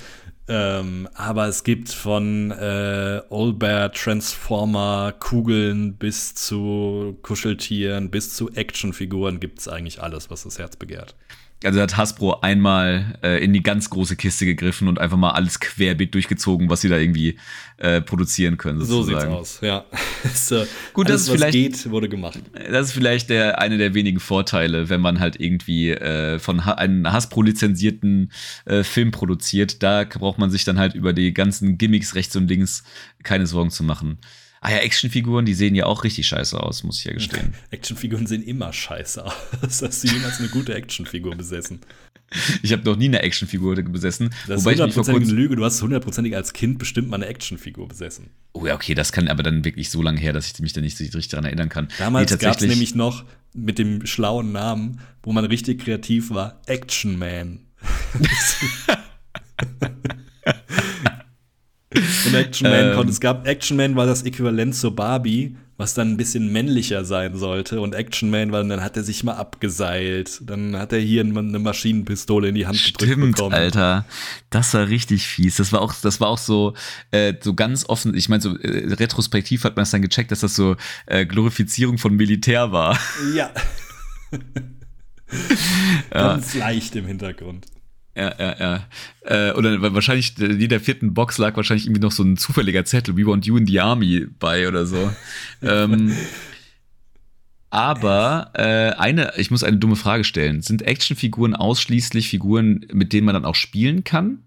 S2: Ähm, aber es gibt von äh, Old Bear Transformer Kugeln bis zu Kuscheltieren bis zu Actionfiguren gibt es eigentlich alles, was das Herz begehrt.
S1: Also hat Hasbro einmal äh, in die ganz große Kiste gegriffen und einfach mal alles querbeet durchgezogen, was sie da irgendwie äh, produzieren können.
S2: So
S1: Sozusagen.
S2: sieht's aus, ja. so,
S1: Gut, das
S2: alles,
S1: ist
S2: was
S1: vielleicht-
S2: geht, wurde gemacht.
S1: Das ist vielleicht der, eine der wenigen Vorteile, wenn man halt irgendwie äh, von ha einem Hasbro-lizenzierten äh, Film produziert. Da braucht man sich dann halt über die ganzen Gimmicks rechts und links keine Sorgen zu machen. Ah ja, Actionfiguren, die sehen ja auch richtig scheiße aus, muss ich ja gestehen.
S2: Actionfiguren sehen immer scheiße aus. Hast du jemals eine gute Actionfigur besessen?
S1: Ich habe noch nie eine Actionfigur besessen.
S2: Das
S1: wobei
S2: ist hundertprozentige
S1: kurzem.
S2: Lüge. Du hast hundertprozentig als Kind bestimmt mal eine Actionfigur besessen.
S1: Oh ja, okay, das kann aber dann wirklich so lange her, dass ich mich da nicht so richtig daran erinnern kann.
S2: Damals
S1: Nee,
S2: gab es nämlich noch mit dem schlauen Namen, wo man richtig kreativ war, Action Man. Und Action Man
S1: Ähm.
S2: konnte, es gab Action Man war das Äquivalent zur Barbie, was dann ein bisschen männlicher sein sollte. Und Action Man war, dann hat er sich mal abgeseilt. Dann hat er hier eine Maschinenpistole in die Hand gedrückt
S1: Stimmt,
S2: bekommen.
S1: Alter. Das war richtig fies. Das war auch, das war auch so, äh, so ganz offen. Ich meine, so äh, retrospektiv hat man es dann gecheckt, dass das so äh, Glorifizierung von Militär war.
S2: Ja. Ganz leicht im Hintergrund.
S1: Ja, ja, ja. Äh, oder wa- wahrscheinlich, äh, in jeder vierten Box lag wahrscheinlich irgendwie noch so ein zufälliger Zettel, We want you in the army bei oder so. ähm, aber äh, eine, ich muss eine dumme Frage stellen. Sind Actionfiguren ausschließlich Figuren, mit denen man dann auch spielen kann?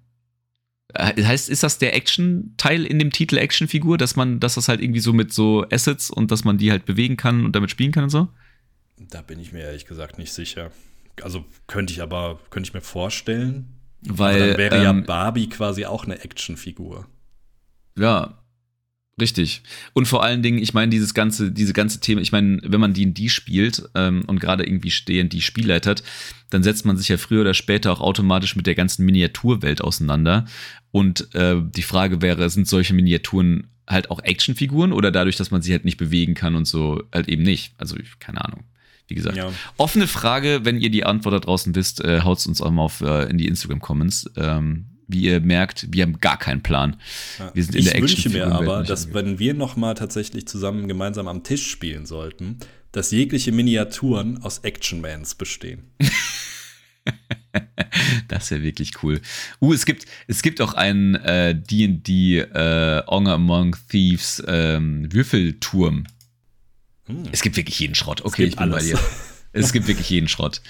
S1: Äh, Heißt, ist das der Action-Teil in dem Titel Actionfigur, dass man, dass das halt irgendwie so mit so Assets und dass man die halt bewegen kann und damit spielen kann und so?
S2: Da bin ich mir ehrlich gesagt nicht sicher. Also könnte ich aber, könnte ich mir vorstellen.
S1: Weil
S2: aber dann wäre ja
S1: ähm,
S2: Barbie quasi auch eine Actionfigur.
S1: Ja, richtig. Und vor allen Dingen, ich meine, dieses ganze, diese ganze Thema, ich meine, wenn man D&D spielt ähm, und gerade irgendwie D&D spielleitet, dann setzt man sich ja früher oder später auch automatisch mit der ganzen Miniaturwelt auseinander. Und äh, die Frage wäre, sind solche Miniaturen halt auch Actionfiguren oder dadurch, dass man sie halt nicht bewegen kann und so halt eben nicht? Also, keine Ahnung. Wie gesagt,
S2: Ja.
S1: offene Frage, wenn ihr die Antwort da draußen wisst, äh, haut uns auch mal auf, äh, in die Instagram-Comments. Ähm, wie ihr merkt, wir haben gar keinen Plan. Wir sind in
S2: ich
S1: der
S2: wünsche mir aber,
S1: nicht
S2: dass wenn wir noch mal tatsächlich zusammen gemeinsam am Tisch spielen sollten, dass jegliche Miniaturen aus Actionmans bestehen.
S1: Das wäre wirklich cool. Uh, es gibt, es gibt auch einen äh, D&D äh, Honor Among Thieves ähm, Würfelturm.
S2: Hm.
S1: Es gibt wirklich jeden Schrott. Okay, ich bin
S2: alles.
S1: bei dir. Es gibt wirklich jeden Schrott.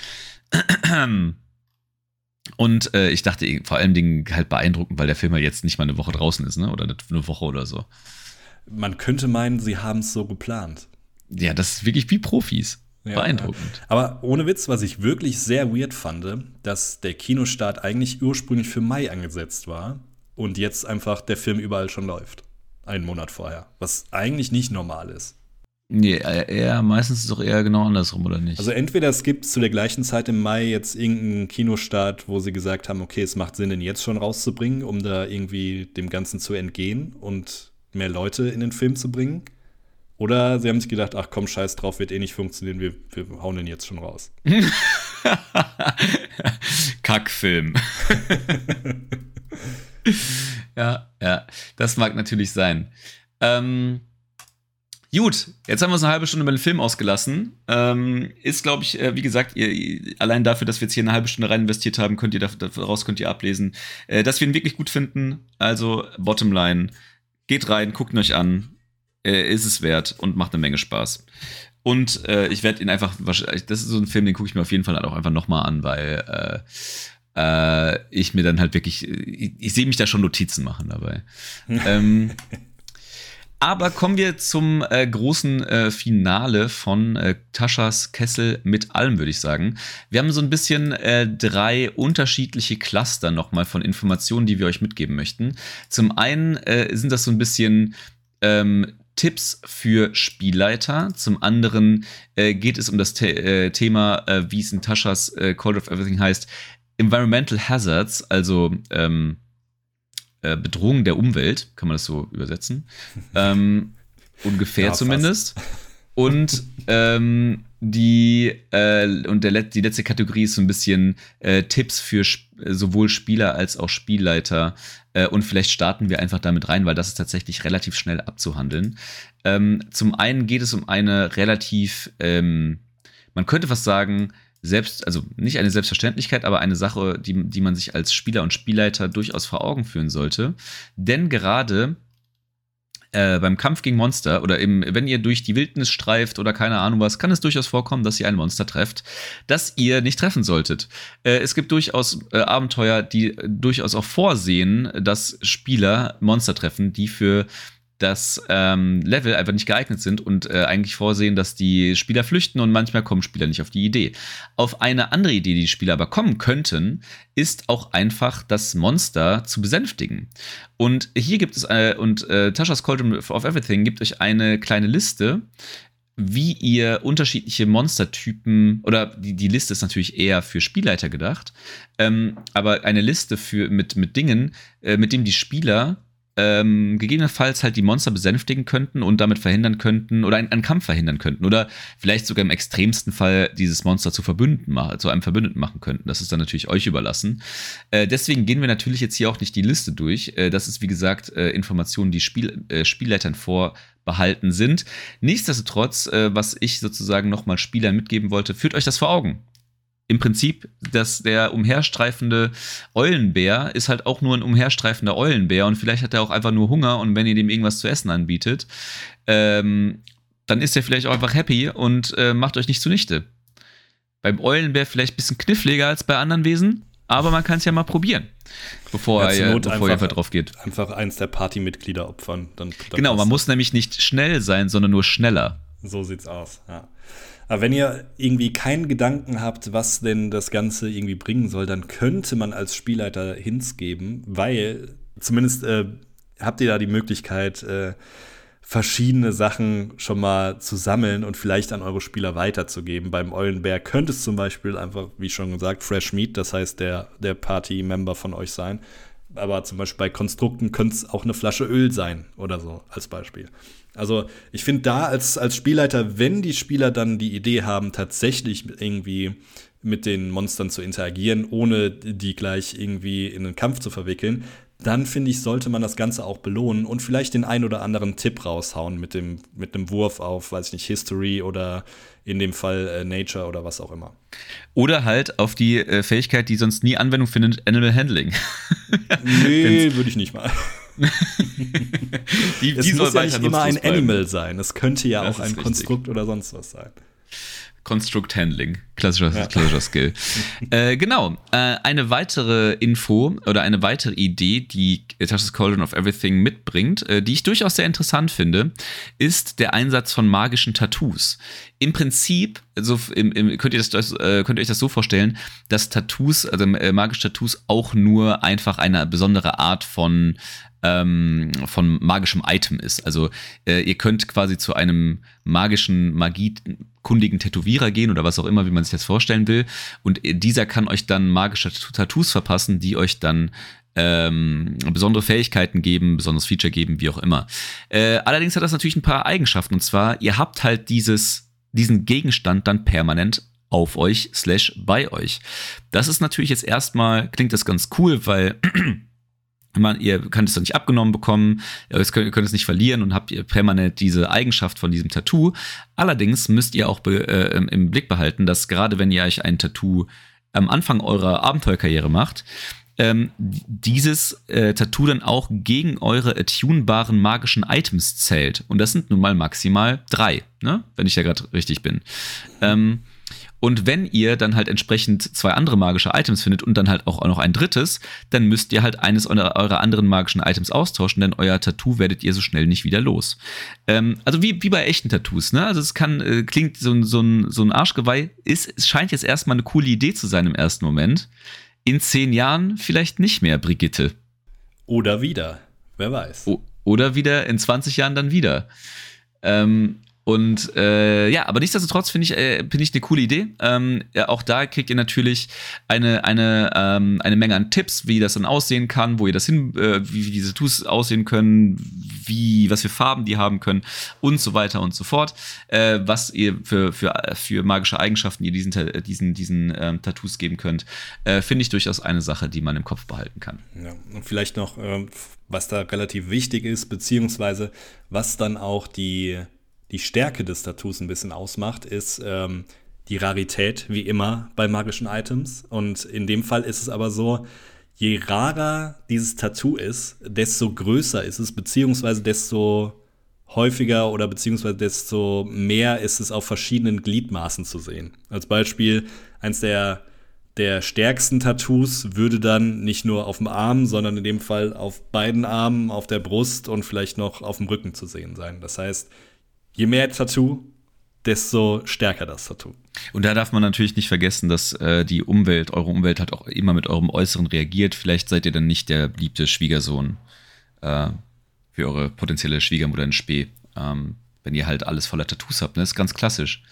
S1: Und äh, ich dachte vor allen Dingen halt beeindruckend, weil der Film ja jetzt nicht mal eine Woche draußen ist, ne? Oder eine Woche oder so.
S2: Man könnte meinen, sie haben es so geplant.
S1: Ja, das ist wirklich wie Profis.
S2: Ja.
S1: Beeindruckend.
S2: Aber ohne Witz, was ich wirklich sehr weird fand, dass der Kinostart eigentlich ursprünglich für Mai angesetzt war und jetzt einfach der Film überall schon läuft. Einen Monat vorher. Was eigentlich nicht normal ist.
S1: Nee, eher, meistens ist es doch eher genau andersrum, oder nicht?
S2: Also entweder es gibt zu der gleichen Zeit im Mai jetzt irgendeinen Kinostart, wo sie gesagt haben, okay, es macht Sinn, den jetzt schon rauszubringen, um da irgendwie dem Ganzen zu entgehen und mehr Leute in den Film zu bringen. Oder sie haben sich gedacht, ach komm, scheiß drauf, wird eh nicht funktionieren, wir, wir hauen den jetzt schon raus.
S1: Kackfilm. ja, ja, das mag natürlich sein. Ähm, gut, jetzt haben wir uns eine halbe Stunde über den Film ausgelassen. Ähm, ist, glaube ich, äh, wie gesagt, ihr, allein dafür, dass wir jetzt hier eine halbe Stunde rein investiert haben, könnt ihr da- daraus könnt ihr ablesen, äh, dass wir ihn wirklich gut finden. Also, Bottomline, geht rein, guckt ihn euch an. Äh, ist es wert und macht eine Menge Spaß. Und äh, ich werde ihn einfach, das ist so ein Film, den gucke ich mir auf jeden Fall halt auch einfach nochmal an, weil äh, äh, ich mir dann halt wirklich, ich, ich sehe mich da schon Notizen machen dabei. ähm, aber kommen wir zum äh, großen äh, Finale von äh, Taschas Kessel mit allem, würde ich sagen. Wir haben so ein bisschen äh, drei unterschiedliche Cluster nochmal von Informationen, die wir euch mitgeben möchten. Zum einen äh, sind das so ein bisschen ähm, Tipps für Spielleiter. Zum anderen äh, geht es um das The Thema, wie es in Taschas Call of Everything heißt, Environmental Hazards, also ähm, äh, Bedrohung der Umwelt, kann man das so übersetzen. ähm, ungefähr ja, zumindest. Und ähm, die äh, und der, die letzte Kategorie ist so ein bisschen äh, Tipps für sp sowohl Spieler als auch Spielleiter. Äh, und vielleicht starten wir einfach damit rein, weil das ist tatsächlich relativ schnell abzuhandeln. Ähm, zum einen geht es um eine relativ, ähm, man könnte fast sagen, selbst, also nicht eine Selbstverständlichkeit, aber eine Sache, die, die man sich als Spieler und Spielleiter durchaus vor Augen führen sollte. Denn gerade äh, beim Kampf gegen Monster oder eben, wenn ihr durch die Wildnis streift oder keine Ahnung was, kann es durchaus vorkommen, dass ihr ein Monster trefft, das ihr nicht treffen solltet. Äh, es gibt durchaus äh, Abenteuer, die durchaus auch vorsehen, dass Spieler Monster treffen, die für das ähm, Level einfach nicht geeignet sind und äh, eigentlich vorsehen, dass die Spieler flüchten und manchmal kommen Spieler nicht auf die Idee. Auf eine andere Idee, die die Spieler aber kommen könnten, ist auch einfach das Monster zu besänftigen. Und hier gibt es, äh, und äh, Tasha's Cauldron of Everything gibt euch eine kleine Liste, wie ihr unterschiedliche Monstertypen, oder die, die Liste ist natürlich eher für Spielleiter gedacht, ähm, aber eine Liste für, mit, mit Dingen, äh, mit denen die Spieler ähm, gegebenenfalls halt die Monster besänftigen könnten und damit verhindern könnten oder einen, einen, Kampf verhindern könnten oder vielleicht sogar im extremsten Fall dieses Monster zu Verbündeten machen, zu einem Verbündeten machen könnten. Das ist dann natürlich euch überlassen. Äh, deswegen gehen wir natürlich jetzt hier auch nicht die Liste durch. Äh, das ist wie gesagt äh, Informationen, die Spiel, äh, Spielleitern vorbehalten sind. Nichtsdestotrotz, äh, was ich sozusagen nochmal Spielern mitgeben wollte, führt euch das vor Augen im Prinzip, dass der umherstreifende Eulenbär ist halt auch nur ein umherstreifender Eulenbär und vielleicht hat er auch einfach nur Hunger und wenn ihr dem irgendwas zu essen anbietet, ähm, dann ist er vielleicht auch einfach happy und äh, macht euch nicht zunichte. Beim Eulenbär vielleicht ein bisschen kniffliger als bei anderen Wesen, aber man kann es ja mal probieren, bevor, ja, er, bevor ihr drauf geht.
S2: Einfach eins der Partymitglieder opfern. Dann,
S1: dann genau, man muss nämlich nicht schnell sein, sondern nur schneller.
S2: So sieht's aus, ja. Aber wenn ihr irgendwie keinen Gedanken habt, was denn das Ganze irgendwie bringen soll, dann könnte man als Spielleiter Hints geben, weil zumindest äh, habt ihr da die Möglichkeit, äh, verschiedene Sachen schon mal zu sammeln und vielleicht an eure Spieler weiterzugeben. Beim Eulenbär könnte es zum Beispiel einfach, wie schon gesagt, Fresh Meat, das heißt der, der Party-Member von euch sein. Aber zum Beispiel bei Konstrukten könnte es auch eine Flasche Öl sein oder so, als Beispiel. Also ich finde da als, als Spielleiter, wenn die Spieler dann die Idee haben, tatsächlich irgendwie mit den Monstern zu interagieren, ohne die gleich irgendwie in einen Kampf zu verwickeln, dann finde ich, sollte man das Ganze auch belohnen und vielleicht den ein oder anderen Tipp raushauen mit dem mit einem Wurf auf, weiß ich nicht, History oder in dem Fall äh, Nature oder was auch immer.
S1: Oder halt auf die äh, Fähigkeit, die sonst nie Anwendung findet, Animal Handling.
S2: nee, würde ich nicht mal die, es die muss ja nicht immer ein bleiben. Animal sein. Es könnte ja das auch ein Konstrukt oder sonst was sein.
S1: Construct Handling, klassischer, ja. klassischer Skill. äh, genau, äh, eine weitere Info oder eine weitere Idee, die Tasha's Cauldron of Everything mitbringt, äh, die ich durchaus sehr interessant finde, ist der Einsatz von magischen Tattoos. Im Prinzip, also im, im, könnt, ihr das, äh, könnt ihr euch das so vorstellen, dass Tattoos, also äh, magische Tattoos auch nur einfach eine besondere Art von ähm, von magischem Item ist. Also äh, ihr könnt quasi zu einem magischen, magiekundigen Tätowierer gehen oder was auch immer, wie man sich das vorstellen will. Und äh, dieser kann euch dann magische Tattoos verpassen, die euch dann ähm, besondere Fähigkeiten geben, besonderes Feature geben, wie auch immer. Äh, allerdings hat das natürlich ein paar Eigenschaften. Und zwar, ihr habt halt dieses, diesen Gegenstand dann permanent auf euch slash bei euch. Das ist natürlich jetzt erstmal, klingt das ganz cool, weil man, ihr könnt es doch nicht abgenommen bekommen, ihr könnt, es nicht verlieren und habt ihr permanent diese Eigenschaft von diesem Tattoo. Allerdings müsst ihr auch be, äh, im Blick behalten, dass gerade wenn ihr euch ein Tattoo am Anfang eurer Abenteuerkarriere macht, ähm, dieses äh, Tattoo dann auch gegen eure attunbaren magischen Items zählt. Und das sind nun mal maximal drei, ne? wenn ich ja gerade richtig bin. Ähm, und wenn ihr dann halt entsprechend zwei andere magische Items findet und dann halt auch noch ein drittes, dann müsst ihr halt eines eurer anderen magischen Items austauschen, denn euer Tattoo werdet ihr so schnell nicht wieder los. Ähm, also wie, wie bei echten Tattoos, ne? Also es kann, äh, klingt so, so, ein, so ein Arschgeweih, ist, es scheint jetzt erstmal eine coole Idee zu sein im ersten Moment. In zehn Jahren vielleicht nicht mehr, Brigitte.
S2: Oder wieder. Wer weiß.
S1: O oder wieder in 20 Jahren dann wieder. Ähm, Und äh, ja, aber nichtsdestotrotz finde ich, äh, finde ich eine coole Idee. Ähm, ja, auch da kriegt ihr natürlich eine, eine, ähm, eine Menge an Tipps, wie das dann aussehen kann, wo ihr das hin, äh, wie, wie diese Tattoos aussehen können, wie, was für Farben die haben können und so weiter und so fort. Äh, was ihr für, für, für magische Eigenschaften ihr diesen, diesen, diesen ähm, Tattoos geben könnt, äh, finde ich durchaus eine Sache, die man im Kopf behalten kann.
S2: Ja, und vielleicht noch, ähm, was da relativ wichtig ist, beziehungsweise was dann auch die die Stärke des Tattoos ein bisschen ausmacht, ist ähm, die Rarität, wie immer bei magischen Items. Und in dem Fall ist es aber so, je rarer dieses Tattoo ist, desto größer ist es, beziehungsweise desto häufiger oder beziehungsweise desto mehr ist es auf verschiedenen Gliedmaßen zu sehen. Als Beispiel, eins der, der stärksten Tattoos würde dann nicht nur auf dem Arm, sondern in dem Fall auf beiden Armen, auf der Brust und vielleicht noch auf dem Rücken zu sehen sein. Das heißt, je mehr Tattoo, desto stärker das Tattoo.
S1: Und da darf man natürlich nicht vergessen, dass äh, die Umwelt, eure Umwelt hat auch immer mit eurem Äußeren reagiert. Vielleicht seid ihr dann nicht der beliebte Schwiegersohn äh, für eure potenzielle Schwiegermutter in Spee. Ähm, wenn ihr halt alles voller Tattoos habt, ne? Das ist ganz klassisch.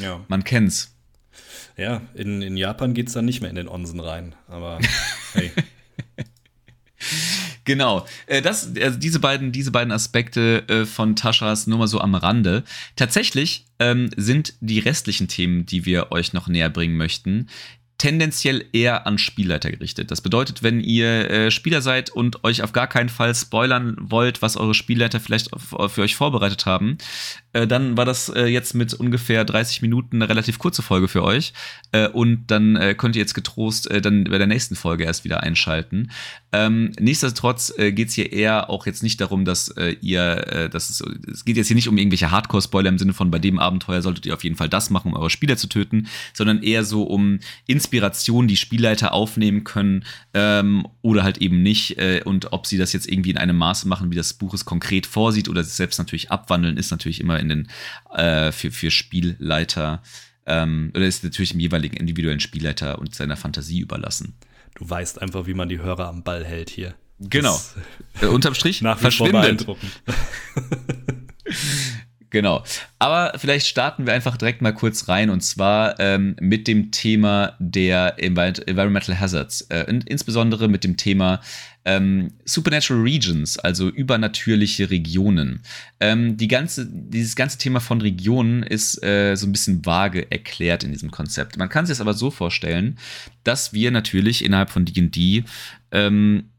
S1: Ja. Man kennt's.
S2: Ja, in, in Japan geht's dann nicht mehr in den Onsen rein. Aber hey.
S1: Genau. Äh, das, also diese beiden, diese beiden Aspekte äh, von Taschas nur mal so am Rande. Tatsächlich ähm, sind die restlichen Themen, die wir euch noch näher bringen möchten, tendenziell eher an Spielleiter gerichtet. Das bedeutet, wenn ihr äh, Spieler seid und euch auf gar keinen Fall spoilern wollt, was eure Spielleiter vielleicht für euch vorbereitet haben, äh, dann war das äh, jetzt mit ungefähr 30 Minuten eine relativ kurze Folge für euch. Äh, und dann äh, könnt ihr jetzt getrost äh, dann bei der nächsten Folge erst wieder einschalten. Ähm, nichtsdestotrotz geht es hier eher auch jetzt nicht darum, dass ihr, dass es, es geht jetzt hier nicht um irgendwelche Hardcore-Spoiler im Sinne von, bei dem Abenteuer solltet ihr auf jeden Fall das machen, um eure Spieler zu töten, sondern eher so um Inspiration, die Spielleiter aufnehmen können ähm, oder halt eben nicht. Und ob sie das jetzt irgendwie in einem Maße machen, wie das Buch es konkret vorsieht oder sich selbst natürlich abwandeln, ist natürlich immer in den äh, für, für Spielleiter ähm, oder ist natürlich dem jeweiligen individuellen Spielleiter und seiner Fantasie überlassen.
S2: Du weißt einfach, wie man die Hörer am Ball hält hier.
S1: Genau. Äh, unterm Strich
S2: nach verschwindet.
S1: Genau. Aber vielleicht starten wir einfach direkt mal kurz rein und zwar ähm, mit dem Thema der Environmental Hazards. Äh, insbesondere mit dem Thema ähm, Supernatural Regions, also übernatürliche Regionen. Ähm, die ganze, dieses ganze Thema von Regionen ist äh, so ein bisschen vage erklärt in diesem Konzept. Man kann sich das aber so vorstellen, dass wir natürlich innerhalb von DD ähm,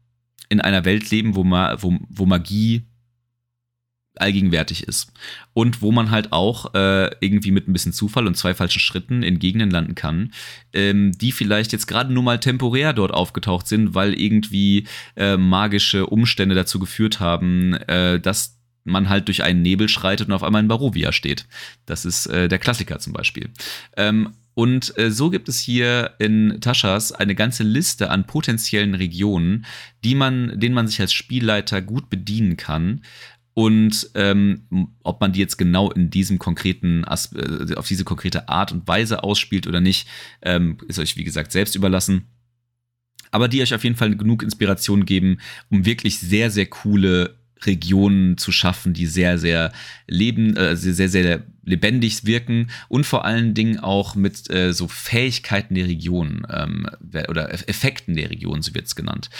S1: in einer Welt leben, wo, ma wo, wo Magie allgegenwärtig ist. Und wo man halt auch äh, irgendwie mit ein bisschen Zufall und zwei falschen Schritten in Gegenden landen kann, ähm, die vielleicht jetzt gerade nur mal temporär dort aufgetaucht sind, weil irgendwie äh, magische Umstände dazu geführt haben, äh, dass man halt durch einen Nebel schreitet und auf einmal in Barovia steht. Das ist äh, der Klassiker zum Beispiel. Ähm, und äh, so gibt es hier in Taschas eine ganze Liste an potenziellen Regionen, die man, denen man sich als Spielleiter gut bedienen kann, und ähm, ob man die jetzt genau in diesem konkreten As äh, auf diese konkrete Art und Weise ausspielt oder nicht, ähm, ist euch wie gesagt selbst überlassen. Aber die euch auf jeden Fall genug Inspiration geben, um wirklich sehr, sehr coole Regionen zu schaffen, die sehr, sehr leben, äh, sehr, sehr lebendig wirken und vor allen Dingen auch mit äh, so Fähigkeiten der Region ähm, oder Effekten der Region, so wird es genannt.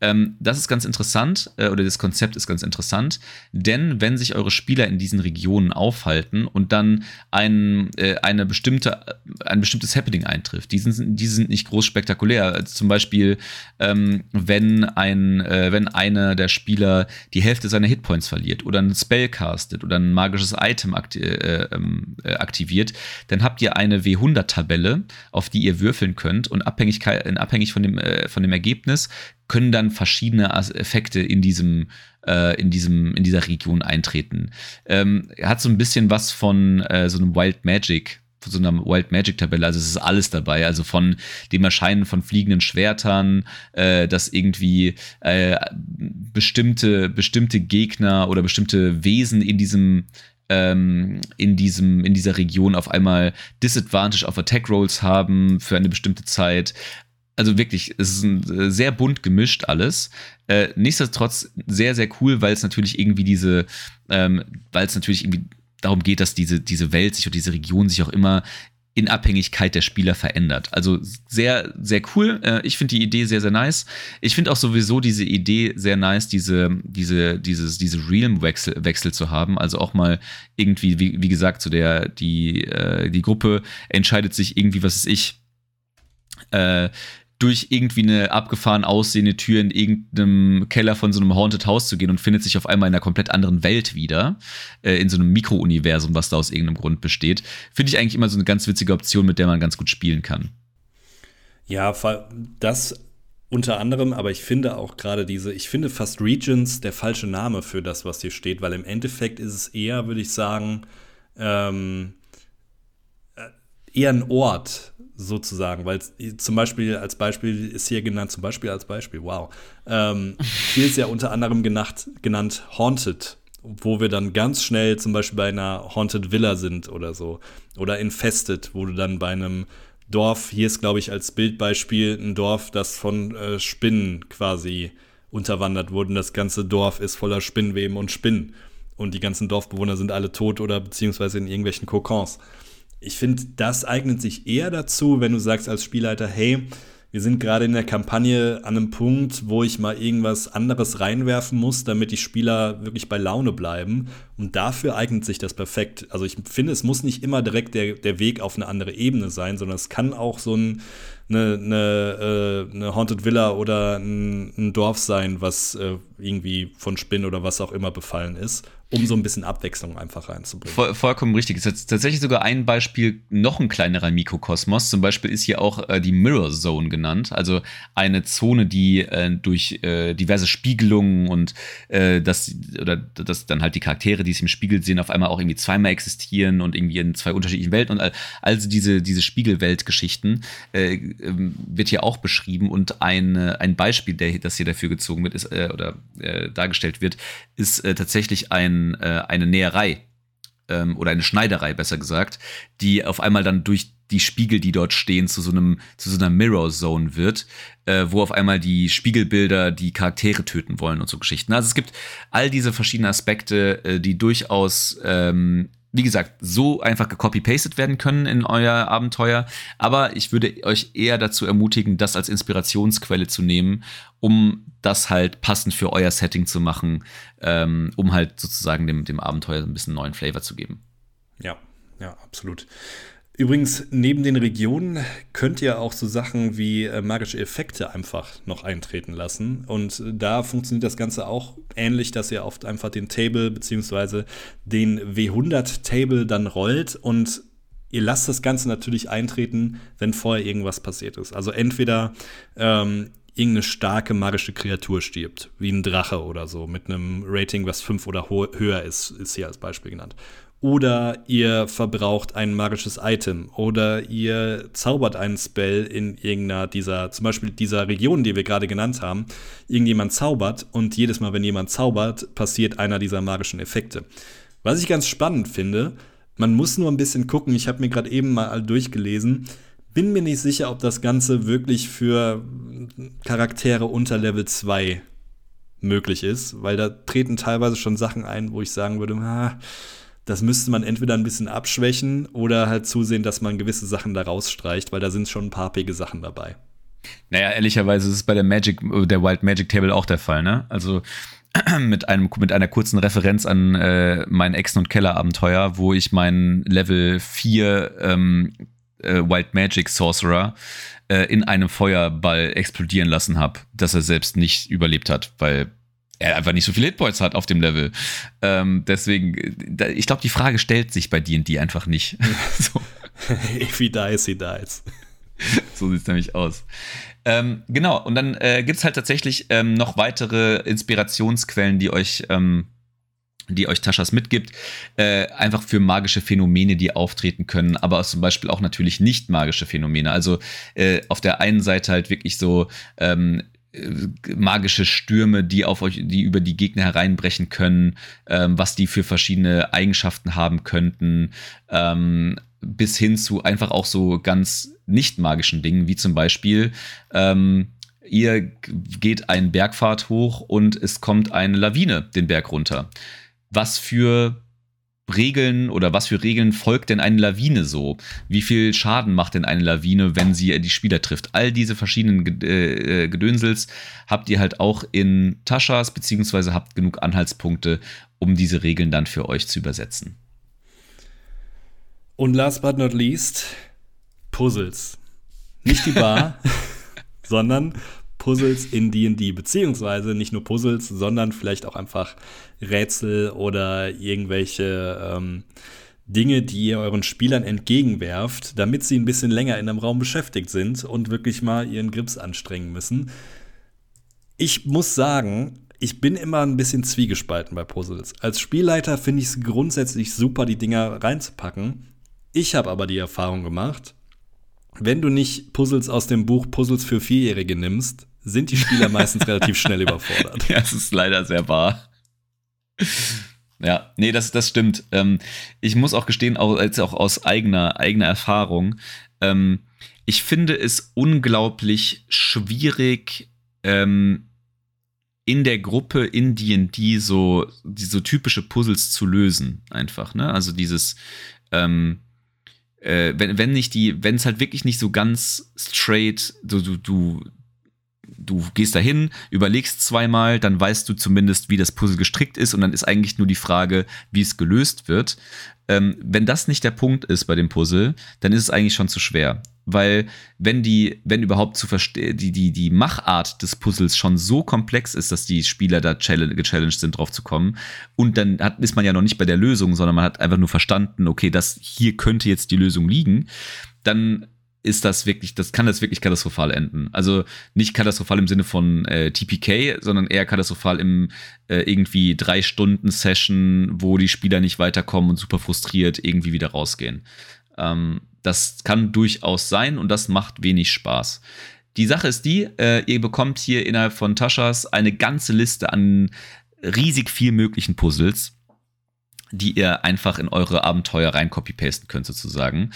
S1: Ähm, das ist ganz interessant, äh, oder das Konzept ist ganz interessant, denn wenn sich eure Spieler in diesen Regionen aufhalten und dann ein, äh, eine bestimmte, ein bestimmtes Happening eintrifft, die sind, die sind nicht groß spektakulär. Zum Beispiel, ähm, wenn, ein, äh, wenn einer der Spieler die Hälfte seiner Hitpoints verliert oder ein Spell castet oder ein magisches Item akti äh, ähm, äh, aktiviert, dann habt ihr eine W100-Tabelle, auf die ihr würfeln könnt und abhängig, abhängig von, dem, äh, von dem Ergebnis können dann verschiedene Effekte in diesem, äh, in diesem, in dieser Region eintreten. Ähm, hat so ein bisschen was von äh, so einem Wild Magic von so einer Wild Magic Tabelle, also es ist alles dabei, also von dem Erscheinen von fliegenden Schwertern, äh, dass irgendwie äh, bestimmte, bestimmte Gegner oder bestimmte Wesen in diesem ähm, in, diesem, in dieser Region auf einmal Disadvantage auf Attack Rolls haben für eine bestimmte Zeit also wirklich, es ist ein, äh, sehr bunt gemischt alles. Äh, nichtsdestotrotz sehr, sehr cool, weil es natürlich irgendwie diese, ähm, weil es natürlich irgendwie darum geht, dass diese, diese Welt sich und diese Region sich auch immer in Abhängigkeit der Spieler verändert. Also sehr, sehr cool. Äh, ich finde die Idee sehr, sehr nice. Ich finde auch sowieso diese Idee sehr nice, diese, diese, dieses, diese Realm-Wechsel Wechsel zu haben. Also auch mal irgendwie, wie, wie gesagt, so der, die, äh, die Gruppe entscheidet sich irgendwie, was ist ich, äh, durch irgendwie eine abgefahren aussehende Tür in irgendeinem Keller von so einem Haunted House zu gehen und findet sich auf einmal in einer komplett anderen Welt wieder, äh, in so einem Mikrouniversum, was da aus irgendeinem Grund besteht. Finde ich eigentlich immer so eine ganz witzige Option, mit der man ganz gut spielen kann.
S2: Ja, das unter anderem, aber ich finde auch gerade diese, ich finde fast Regions der falsche Name für das, was hier steht, weil im Endeffekt ist es eher, würde ich sagen, ähm, äh, eher ein Ort, sozusagen, weil zum Beispiel als Beispiel ist hier genannt, zum Beispiel als Beispiel, wow. Ähm, hier ist ja unter anderem genannt, genannt Haunted, wo wir dann ganz schnell zum Beispiel bei einer Haunted Villa sind oder so. Oder Infested, wo du dann bei einem Dorf, hier ist glaube ich als Bildbeispiel ein Dorf, das von äh, Spinnen quasi unterwandert wurde. Das ganze Dorf ist voller Spinnweben und Spinnen. Und die ganzen Dorfbewohner sind alle tot oder beziehungsweise in irgendwelchen Kokons ich finde, das eignet sich eher dazu, wenn du sagst als Spielleiter, hey, wir sind gerade in der Kampagne an einem Punkt, wo ich mal irgendwas anderes reinwerfen muss, damit die Spieler wirklich bei Laune bleiben. Und dafür eignet sich das perfekt. Also ich finde, es muss nicht immer direkt der, der Weg auf eine andere Ebene sein, sondern es kann auch so ein, eine, eine, äh, eine Haunted Villa oder ein, ein Dorf sein, was äh, irgendwie von Spinnen oder was auch immer befallen ist um so ein bisschen Abwechslung einfach reinzubringen.
S1: Voll, vollkommen richtig. Es ist tatsächlich sogar ein Beispiel, noch ein kleinerer Mikrokosmos. Zum Beispiel ist hier auch äh, die Mirror Zone genannt, also eine Zone, die äh, durch äh, diverse Spiegelungen und äh, das, oder dass dann halt die Charaktere, die es im Spiegel sehen, auf einmal auch irgendwie zweimal existieren und irgendwie in zwei unterschiedlichen Welten und all, also diese, diese Spiegelweltgeschichten äh, ähm, wird hier auch beschrieben und ein, ein Beispiel, der, das hier dafür gezogen wird, ist, äh, oder dargestellt wird, ist tatsächlich ein äh, eine Näherei ähm, oder eine Schneiderei, besser gesagt, die auf einmal dann durch die Spiegel, die dort stehen, zu so einem, zu so einer Mirror Zone wird, äh, wo auf einmal die Spiegelbilder die Charaktere töten wollen und so Geschichten. Also es gibt all diese verschiedenen Aspekte, äh, die durchaus ähm, wie gesagt, so einfach gecopy-pasted werden können in euer Abenteuer. Aber ich würde euch eher dazu ermutigen, das als Inspirationsquelle zu nehmen, um das halt passend für euer Setting zu machen, ähm, um halt sozusagen dem, dem Abenteuer ein bisschen neuen Flavor zu geben.
S2: Ja, ja, absolut. Übrigens, neben den Regionen könnt ihr auch so Sachen wie äh, magische Effekte einfach noch eintreten lassen. Und äh, da funktioniert das Ganze auch ähnlich, dass ihr oft einfach den Table bzw. den W100-Table dann rollt und ihr lasst das Ganze natürlich eintreten, wenn vorher irgendwas passiert ist. Also entweder ähm, irgendeine starke magische Kreatur stirbt, wie ein Drache oder so, mit einem Rating, was 5 oder höher ist, ist hier als Beispiel genannt oder ihr verbraucht ein magisches Item oder ihr zaubert einen Spell in irgendeiner dieser, zum Beispiel dieser Region, die wir gerade genannt haben. Irgendjemand zaubert und jedes Mal, wenn jemand zaubert, passiert einer dieser magischen Effekte. Was ich ganz spannend finde, man muss nur ein bisschen gucken, ich habe mir gerade eben mal durchgelesen, bin mir nicht sicher, ob das Ganze wirklich für Charaktere unter Level 2 möglich ist, weil da treten teilweise schon Sachen ein, wo ich sagen würde, ah, das müsste man entweder ein bisschen abschwächen oder halt zusehen, dass man gewisse Sachen da rausstreicht, weil da sind schon ein paar pige Sachen dabei.
S1: Naja, ehrlicherweise ist es bei der Magic, der Wild Magic Table auch der Fall, ne? Also mit einem mit einer kurzen Referenz an äh, mein Echsen- und Keller-Abenteuer, wo ich meinen Level 4 ähm, äh, Wild Magic Sorcerer äh, in einem Feuerball explodieren lassen habe, dass er selbst nicht überlebt hat, weil er einfach nicht so viele Hitpoints hat auf dem Level. Ähm, deswegen, ich glaube, die Frage stellt sich bei D&D einfach nicht.
S2: so. If he dies, he dies.
S1: so sieht es nämlich aus. Ähm, genau, und dann äh, gibt es halt tatsächlich ähm, noch weitere Inspirationsquellen, die euch, ähm, die euch Taschas mitgibt. Äh, einfach für magische Phänomene, die auftreten können, aber zum Beispiel auch natürlich nicht magische Phänomene. Also äh, auf der einen Seite halt wirklich so ähm, magische Stürme, die auf euch, die über die Gegner hereinbrechen können, ähm, was die für verschiedene Eigenschaften haben könnten, ähm, bis hin zu einfach auch so ganz nicht magischen Dingen, wie zum Beispiel ähm, ihr geht einen Bergpfad hoch und es kommt eine Lawine den Berg runter. Was für Regeln oder was für Regeln folgt denn eine Lawine so? Wie viel Schaden macht denn eine Lawine, wenn sie die Spieler trifft? All diese verschiedenen äh, äh, Gedönsels habt ihr halt auch in Taschas, beziehungsweise habt genug Anhaltspunkte, um diese Regeln dann für euch zu übersetzen.
S2: Und last but not least, Puzzles. Nicht die Bar, sondern Puzzles in D&D, beziehungsweise nicht nur Puzzles, sondern vielleicht auch einfach Rätsel oder irgendwelche ähm, Dinge, die ihr euren Spielern entgegenwerft, damit sie ein bisschen länger in einem Raum beschäftigt sind und wirklich mal ihren Grips anstrengen müssen. Ich muss sagen, ich bin immer ein bisschen zwiegespalten bei Puzzles. Als Spielleiter finde ich es grundsätzlich super, die Dinger reinzupacken. Ich habe aber die Erfahrung gemacht, wenn du nicht Puzzles aus dem Buch Puzzles für Vierjährige nimmst, sind die Spieler meistens relativ schnell überfordert.
S1: Ja, es ist leider sehr wahr. Ja, nee, das, das stimmt. Ähm, ich muss auch gestehen, auch, als auch aus eigener, eigener Erfahrung, ähm, ich finde es unglaublich schwierig, ähm, in der Gruppe in D&D so, so typische Puzzles zu lösen, einfach, ne? Also dieses, ähm, äh, wenn, wenn nicht die, wenn es halt wirklich nicht so ganz straight, du, du, du du gehst dahin, überlegst zweimal, dann weißt du zumindest, wie das Puzzle gestrickt ist und dann ist eigentlich nur die Frage, wie es gelöst wird. Ähm, wenn das nicht der Punkt ist bei dem Puzzle, dann ist es eigentlich schon zu schwer. Weil, wenn die, wenn überhaupt zu die, die, die Machart des Puzzles schon so komplex ist, dass die Spieler da gechallenged sind, drauf zu kommen, und dann hat, ist man ja noch nicht bei der Lösung, sondern man hat einfach nur verstanden, okay, das hier könnte jetzt die Lösung liegen, dann ist das wirklich, das kann das wirklich katastrophal enden. Also nicht katastrophal im Sinne von äh, TPK, sondern eher katastrophal im äh, irgendwie drei Stunden Session, wo die Spieler nicht weiterkommen und super frustriert irgendwie wieder rausgehen. Ähm, das kann durchaus sein und das macht wenig Spaß. Die Sache ist die, äh, ihr bekommt hier innerhalb von Taschas eine ganze Liste an riesig viel möglichen Puzzles die ihr einfach in eure Abenteuer rein copy-pasten könnt, sozusagen.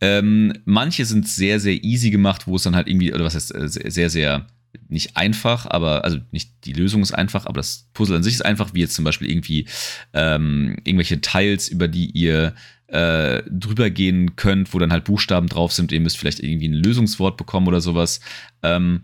S1: Ähm, manche sind sehr, sehr easy gemacht, wo es dann halt irgendwie, oder was heißt, äh, sehr, sehr nicht einfach, aber, also nicht die Lösung ist einfach, aber das Puzzle an sich ist einfach, wie jetzt zum Beispiel irgendwie ähm, irgendwelche Teils, über die ihr äh, drüber gehen könnt, wo dann halt Buchstaben drauf sind, ihr müsst vielleicht irgendwie ein Lösungswort bekommen oder sowas. Ähm,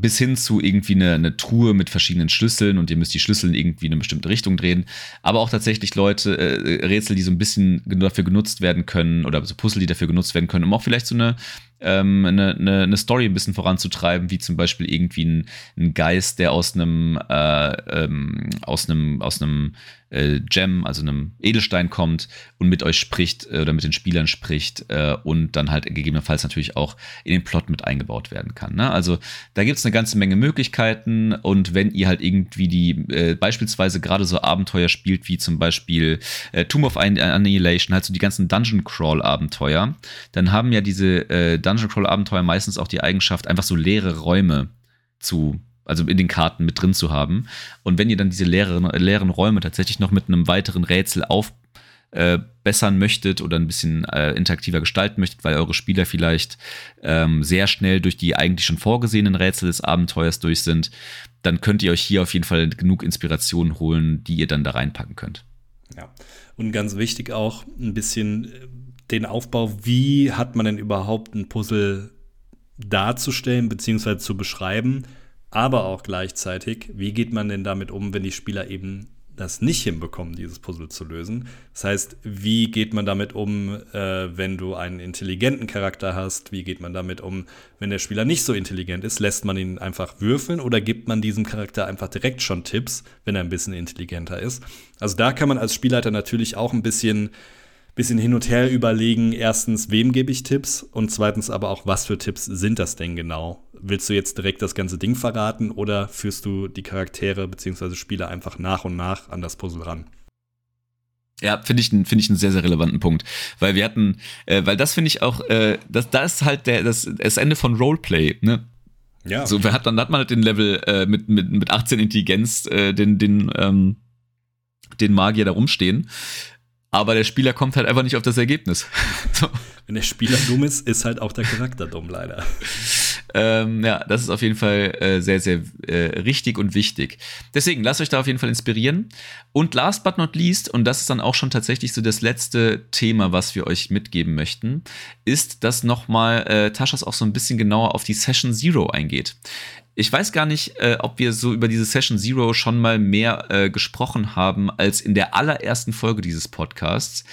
S1: bis hin zu irgendwie eine, eine, Truhe mit verschiedenen Schlüsseln und ihr müsst die Schlüssel irgendwie in eine bestimmte Richtung drehen. Aber auch tatsächlich Leute, äh, Rätsel, die so ein bisschen dafür genutzt werden können oder so Puzzle, die dafür genutzt werden können, um auch vielleicht so eine, ähm, eine, eine, eine, Story ein bisschen voranzutreiben, wie zum Beispiel irgendwie ein, ein Geist, der aus einem, äh, ähm, aus einem, aus einem äh, Gem, also einem Edelstein kommt und mit euch spricht äh, oder mit den Spielern spricht äh, und dann halt gegebenenfalls natürlich auch in den Plot mit eingebaut werden kann. Ne? Also da gibt es eine ganze Menge Möglichkeiten und wenn ihr halt irgendwie die äh, beispielsweise gerade so Abenteuer spielt, wie zum Beispiel äh, Tomb of Annihilation, halt so die ganzen Dungeon Crawl Abenteuer, dann haben ja diese Dungeon Crawl Abenteuer meistens auch die Eigenschaft, einfach so leere Räume zu also in den Karten mit drin zu haben. Und wenn ihr dann diese leeren, leeren Räume tatsächlich noch mit einem weiteren Rätsel aufbessern äh, möchtet oder ein bisschen äh, interaktiver gestalten möchtet, weil eure Spieler vielleicht ähm, sehr schnell durch die eigentlich schon vorgesehenen Rätsel des Abenteuers durch sind, dann könnt ihr euch hier auf jeden Fall genug Inspiration holen, die ihr dann da reinpacken könnt.
S2: Ja, und ganz wichtig auch ein bisschen äh, den Aufbau, wie hat man denn überhaupt ein Puzzle darzustellen bzw. zu beschreiben aber auch gleichzeitig, wie geht man denn damit um, wenn die Spieler eben das nicht hinbekommen, dieses Puzzle zu lösen. Das heißt, wie geht man damit um, äh, wenn du einen intelligenten Charakter hast? Wie geht man damit um, wenn der Spieler nicht so intelligent ist? Lässt man ihn einfach würfeln oder gibt man diesem Charakter einfach direkt schon Tipps, wenn er ein bisschen intelligenter ist? Also da kann man als Spielleiter natürlich auch ein bisschen bisschen hin und her überlegen, erstens, wem gebe ich Tipps und zweitens aber auch, was für Tipps sind das denn genau? Willst du jetzt direkt das ganze Ding verraten oder führst du die Charaktere bzw. Spieler einfach nach und nach an das Puzzle ran?
S1: Ja, finde ich, find ich einen sehr, sehr relevanten Punkt. Weil wir hatten, äh, weil das finde ich auch, äh, das, da ist halt der, das, das Ende von Roleplay, ne? Ja. So, hat, dann hat man halt den Level äh, mit, mit, mit 18 Intelligenz, äh, den, den, ähm, den Magier da rumstehen aber der Spieler kommt halt einfach nicht auf das Ergebnis.
S2: so. Wenn der Spieler dumm ist, ist halt auch der Charakter dumm, leider.
S1: ähm, ja, das ist auf jeden Fall äh, sehr, sehr äh, richtig und wichtig. Deswegen, lasst euch da auf jeden Fall inspirieren. Und last but not least, und das ist dann auch schon tatsächlich so das letzte Thema, was wir euch mitgeben möchten, ist, dass nochmal äh, Taschas auch so ein bisschen genauer auf die Session Zero eingeht. Ich weiß gar nicht, äh, ob wir so über diese Session Zero schon mal mehr äh, gesprochen haben als in der allerersten Folge dieses Podcasts.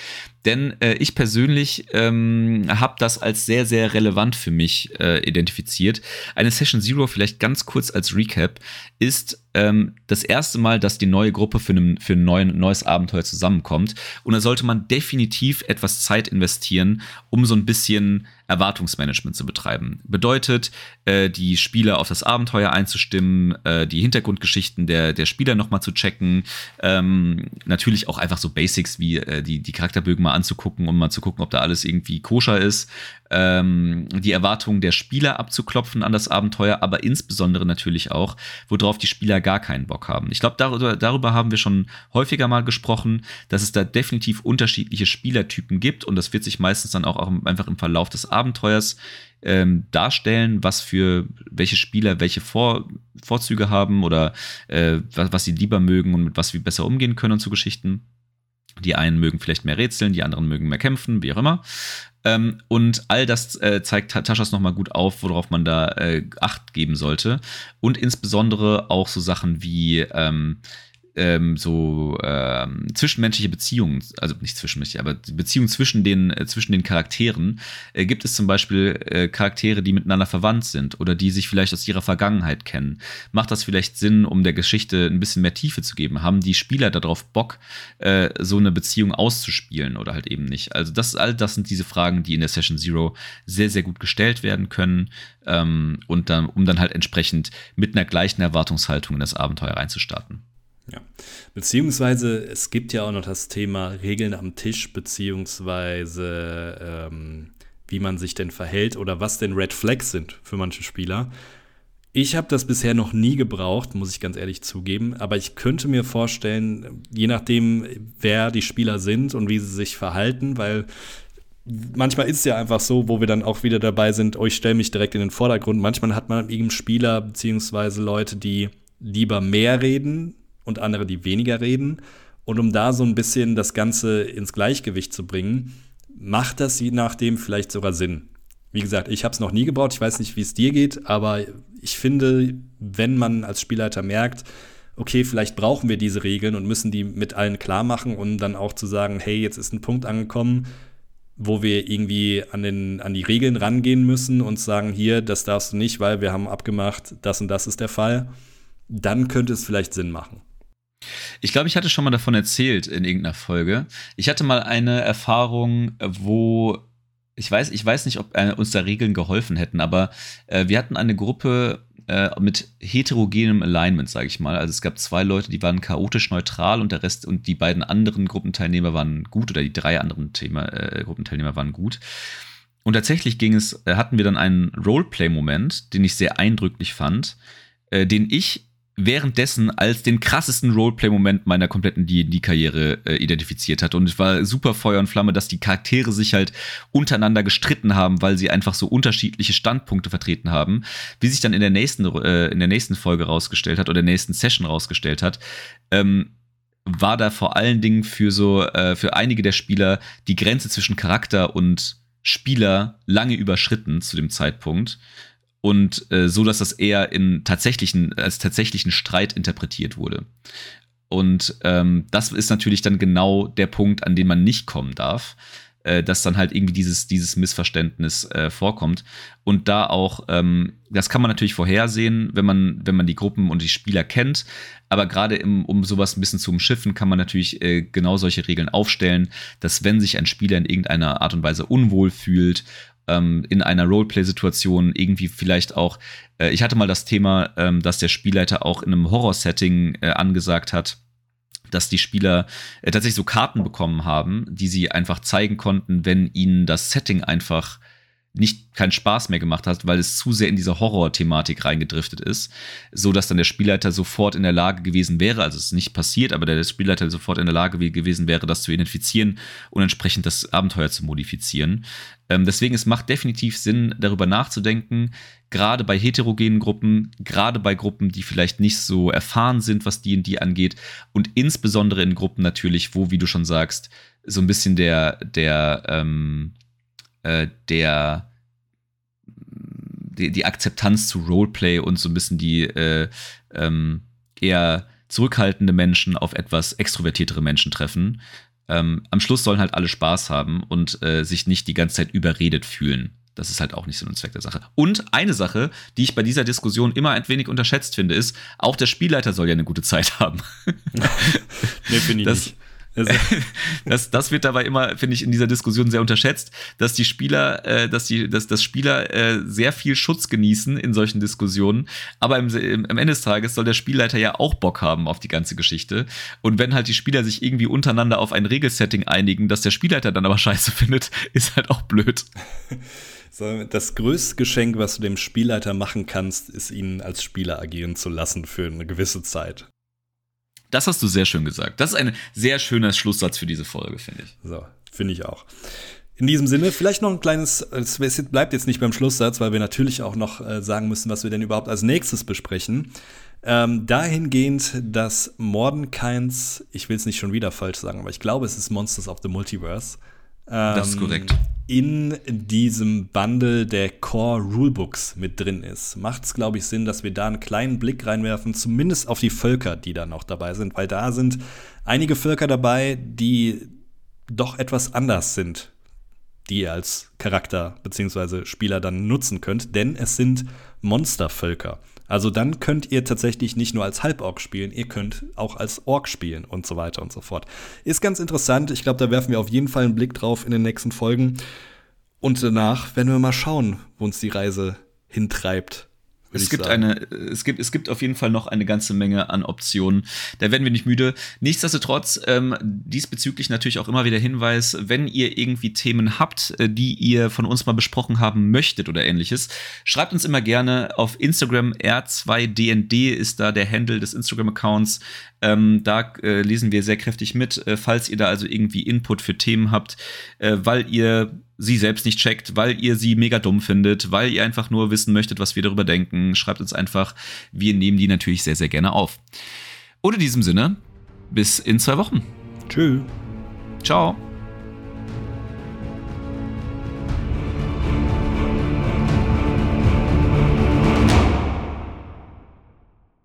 S1: Denn äh, ich persönlich ähm, habe das als sehr, sehr relevant für mich äh, identifiziert. Eine Session Zero, vielleicht ganz kurz als Recap, ist ähm, das erste Mal, dass die neue Gruppe für, einen, für ein neuen, neues Abenteuer zusammenkommt. Und da sollte man definitiv etwas Zeit investieren, um so ein bisschen Erwartungsmanagement zu betreiben. Bedeutet, äh, die Spieler auf das Abenteuer einzustimmen, äh, die Hintergrundgeschichten der, der Spieler nochmal zu checken, ähm, natürlich auch einfach so Basics wie äh, die, die Charakterbögen mal anzugucken, um mal zu gucken, ob da alles irgendwie koscher ist, ähm, die Erwartungen der Spieler abzuklopfen an das Abenteuer, aber insbesondere natürlich auch, worauf die Spieler gar keinen Bock haben. Ich glaube, darüber, darüber haben wir schon häufiger mal gesprochen, dass es da definitiv unterschiedliche Spielertypen gibt und das wird sich meistens dann auch einfach im Verlauf des Abenteuers ähm, darstellen, was für welche Spieler welche Vor Vorzüge haben oder äh, was, was sie lieber mögen und mit was wir besser umgehen können und zu Geschichten. Die einen mögen vielleicht mehr rätseln, die anderen mögen mehr kämpfen, wie auch immer. Ähm, und all das äh, zeigt Taschas nochmal gut auf, worauf man da äh, Acht geben sollte. Und insbesondere auch so Sachen wie ähm, ähm, so ähm, zwischenmenschliche Beziehungen, also nicht zwischenmenschliche, aber die Beziehung zwischen den, äh, zwischen den Charakteren, äh, gibt es zum Beispiel äh, Charaktere, die miteinander verwandt sind oder die sich vielleicht aus ihrer Vergangenheit kennen. Macht das vielleicht Sinn, um der Geschichte ein bisschen mehr Tiefe zu geben? Haben die Spieler darauf Bock, äh, so eine Beziehung auszuspielen oder halt eben nicht? Also das, all das sind diese Fragen, die in der Session Zero sehr, sehr gut gestellt werden können ähm, und dann, um dann halt entsprechend mit einer gleichen Erwartungshaltung in das Abenteuer reinzustarten.
S2: Ja, beziehungsweise es gibt ja auch noch das Thema Regeln am Tisch, beziehungsweise ähm, wie man sich denn verhält oder was denn Red Flags sind für manche Spieler. Ich habe das bisher noch nie gebraucht, muss ich ganz ehrlich zugeben, aber ich könnte mir vorstellen, je nachdem, wer die Spieler sind und wie sie sich verhalten, weil manchmal ist es ja einfach so, wo wir dann auch wieder dabei sind, oh, ich stelle mich direkt in den Vordergrund. Manchmal hat man eben Spieler beziehungsweise Leute, die lieber mehr reden und andere, die weniger reden. Und um da so ein bisschen das Ganze ins Gleichgewicht zu bringen, macht das je nachdem vielleicht sogar Sinn. Wie gesagt, ich habe es noch nie gebaut, ich weiß nicht, wie es dir geht, aber ich finde, wenn man als Spielleiter merkt, okay, vielleicht brauchen wir diese Regeln und müssen die mit allen klar machen, um dann auch zu sagen, hey, jetzt ist ein Punkt angekommen, wo wir irgendwie an, den, an die Regeln rangehen müssen und sagen, hier, das darfst du nicht, weil wir haben abgemacht, das und das ist der Fall, dann könnte es vielleicht Sinn machen.
S1: Ich glaube, ich hatte schon mal davon erzählt in irgendeiner Folge. Ich hatte mal eine Erfahrung, wo ich weiß, ich weiß nicht, ob äh, uns da Regeln geholfen hätten, aber äh, wir hatten eine Gruppe äh, mit heterogenem Alignment, sage ich mal. Also es gab zwei Leute, die waren chaotisch neutral und der Rest und die beiden anderen Gruppenteilnehmer waren gut oder die drei anderen Thema, äh, Gruppenteilnehmer waren gut. Und tatsächlich ging es, äh, hatten wir dann einen Roleplay-Moment, den ich sehr eindrücklich fand, äh, den ich währenddessen als den krassesten Roleplay-Moment meiner kompletten D&D-Karriere äh, identifiziert hat. Und es war super Feuer und Flamme, dass die Charaktere sich halt untereinander gestritten haben, weil sie einfach so unterschiedliche Standpunkte vertreten haben. Wie sich dann in der nächsten, äh, in der nächsten Folge rausgestellt hat oder der nächsten Session rausgestellt hat, ähm, war da vor allen Dingen für so, äh, für einige der Spieler die Grenze zwischen Charakter und Spieler lange überschritten zu dem Zeitpunkt und äh, so, dass das eher in tatsächlichen, als tatsächlichen Streit interpretiert wurde. Und ähm, das ist natürlich dann genau der Punkt, an den man nicht kommen darf, äh, dass dann halt irgendwie dieses, dieses Missverständnis äh, vorkommt. Und da auch, ähm, das kann man natürlich vorhersehen, wenn man, wenn man die Gruppen und die Spieler kennt. Aber gerade um sowas ein bisschen zu umschiffen, kann man natürlich äh, genau solche Regeln aufstellen, dass wenn sich ein Spieler in irgendeiner Art und Weise unwohl fühlt ähm, in einer Roleplay-Situation irgendwie vielleicht auch, äh, ich hatte mal das Thema, ähm, dass der Spielleiter auch in einem Horror-Setting äh, angesagt hat, dass die Spieler äh, tatsächlich so Karten bekommen haben, die sie einfach zeigen konnten, wenn ihnen das Setting einfach nicht keinen Spaß mehr gemacht hat, weil es zu sehr in diese Horror-Thematik reingedriftet ist, so dass dann der Spielleiter sofort in der Lage gewesen wäre, also es ist nicht passiert, aber der Spielleiter sofort in der Lage gewesen wäre, das zu identifizieren und entsprechend das Abenteuer zu modifizieren. Ähm, deswegen es macht definitiv Sinn, darüber nachzudenken, gerade bei heterogenen Gruppen, gerade bei Gruppen, die vielleicht nicht so erfahren sind, was die D&D angeht und insbesondere in Gruppen natürlich, wo, wie du schon sagst, so ein bisschen der der ähm, äh, der die, die, Akzeptanz zu Roleplay und so ein bisschen die äh, ähm, eher zurückhaltende Menschen auf etwas extrovertiertere Menschen treffen. Ähm, am Schluss sollen halt alle Spaß haben und äh, sich nicht die ganze Zeit überredet fühlen. Das ist halt auch nicht so ein Zweck der Sache. Und eine Sache, die ich bei dieser Diskussion immer ein wenig unterschätzt finde, ist, auch der Spielleiter soll ja eine gute Zeit haben.
S2: nee, finde ich das, nicht.
S1: Also das, das wird dabei immer, finde ich, in dieser Diskussion sehr unterschätzt, dass die Spieler, äh, dass die, dass, dass Spieler äh, sehr viel Schutz genießen in solchen Diskussionen. Aber im, im, am Ende des Tages soll der Spielleiter ja auch Bock haben auf die ganze Geschichte. Und wenn halt die Spieler sich irgendwie untereinander auf ein Regelsetting einigen, das der Spielleiter dann aber scheiße findet, ist halt auch blöd.
S2: Das größte Geschenk, was du dem Spielleiter machen kannst, ist ihn als Spieler agieren zu lassen für eine gewisse Zeit.
S1: Das hast du sehr schön gesagt. Das ist ein sehr schöner Schlusssatz für diese Folge, finde ich.
S2: So, finde ich auch. In diesem Sinne, vielleicht noch ein kleines, es bleibt jetzt nicht beim Schlusssatz, weil wir natürlich auch noch äh, sagen müssen, was wir denn überhaupt als nächstes besprechen. Ähm, dahingehend, dass Mordenkainz, ich will es nicht schon wieder falsch sagen, aber ich glaube, es ist Monsters of the Multiverse,
S1: ähm, das ist korrekt.
S2: In diesem Bundle der Core Rulebooks mit drin ist, macht es, glaube ich, Sinn, dass wir da einen kleinen Blick reinwerfen, zumindest auf die Völker, die da noch dabei sind, weil da sind einige Völker dabei, die doch etwas anders sind, die ihr als Charakter bzw. Spieler dann nutzen könnt, denn es sind Monstervölker. Also dann könnt ihr tatsächlich nicht nur als Halborg spielen, ihr könnt auch als Ork spielen und so weiter und so fort. Ist ganz interessant. Ich glaube, da werfen wir auf jeden Fall einen Blick drauf in den nächsten Folgen. Und danach werden wir mal schauen, wo uns die Reise hintreibt.
S1: Es gibt eine, es gibt, es gibt auf jeden Fall noch eine ganze Menge an Optionen. Da werden wir nicht müde. Nichtsdestotrotz, ähm, diesbezüglich natürlich auch immer wieder Hinweis, wenn ihr irgendwie Themen habt, äh, die ihr von uns mal besprochen haben möchtet oder ähnliches, schreibt uns immer gerne auf Instagram R2DND ist da der Handle des Instagram-Accounts. Ähm, da äh, lesen wir sehr kräftig mit, äh, falls ihr da also irgendwie Input für Themen habt, äh, weil ihr sie selbst nicht checkt, weil ihr sie mega dumm findet, weil ihr einfach nur wissen möchtet, was wir darüber denken. Schreibt uns einfach. Wir nehmen die natürlich sehr, sehr gerne auf. Und in diesem Sinne, bis in zwei Wochen.
S2: Tschüss.
S1: Ciao.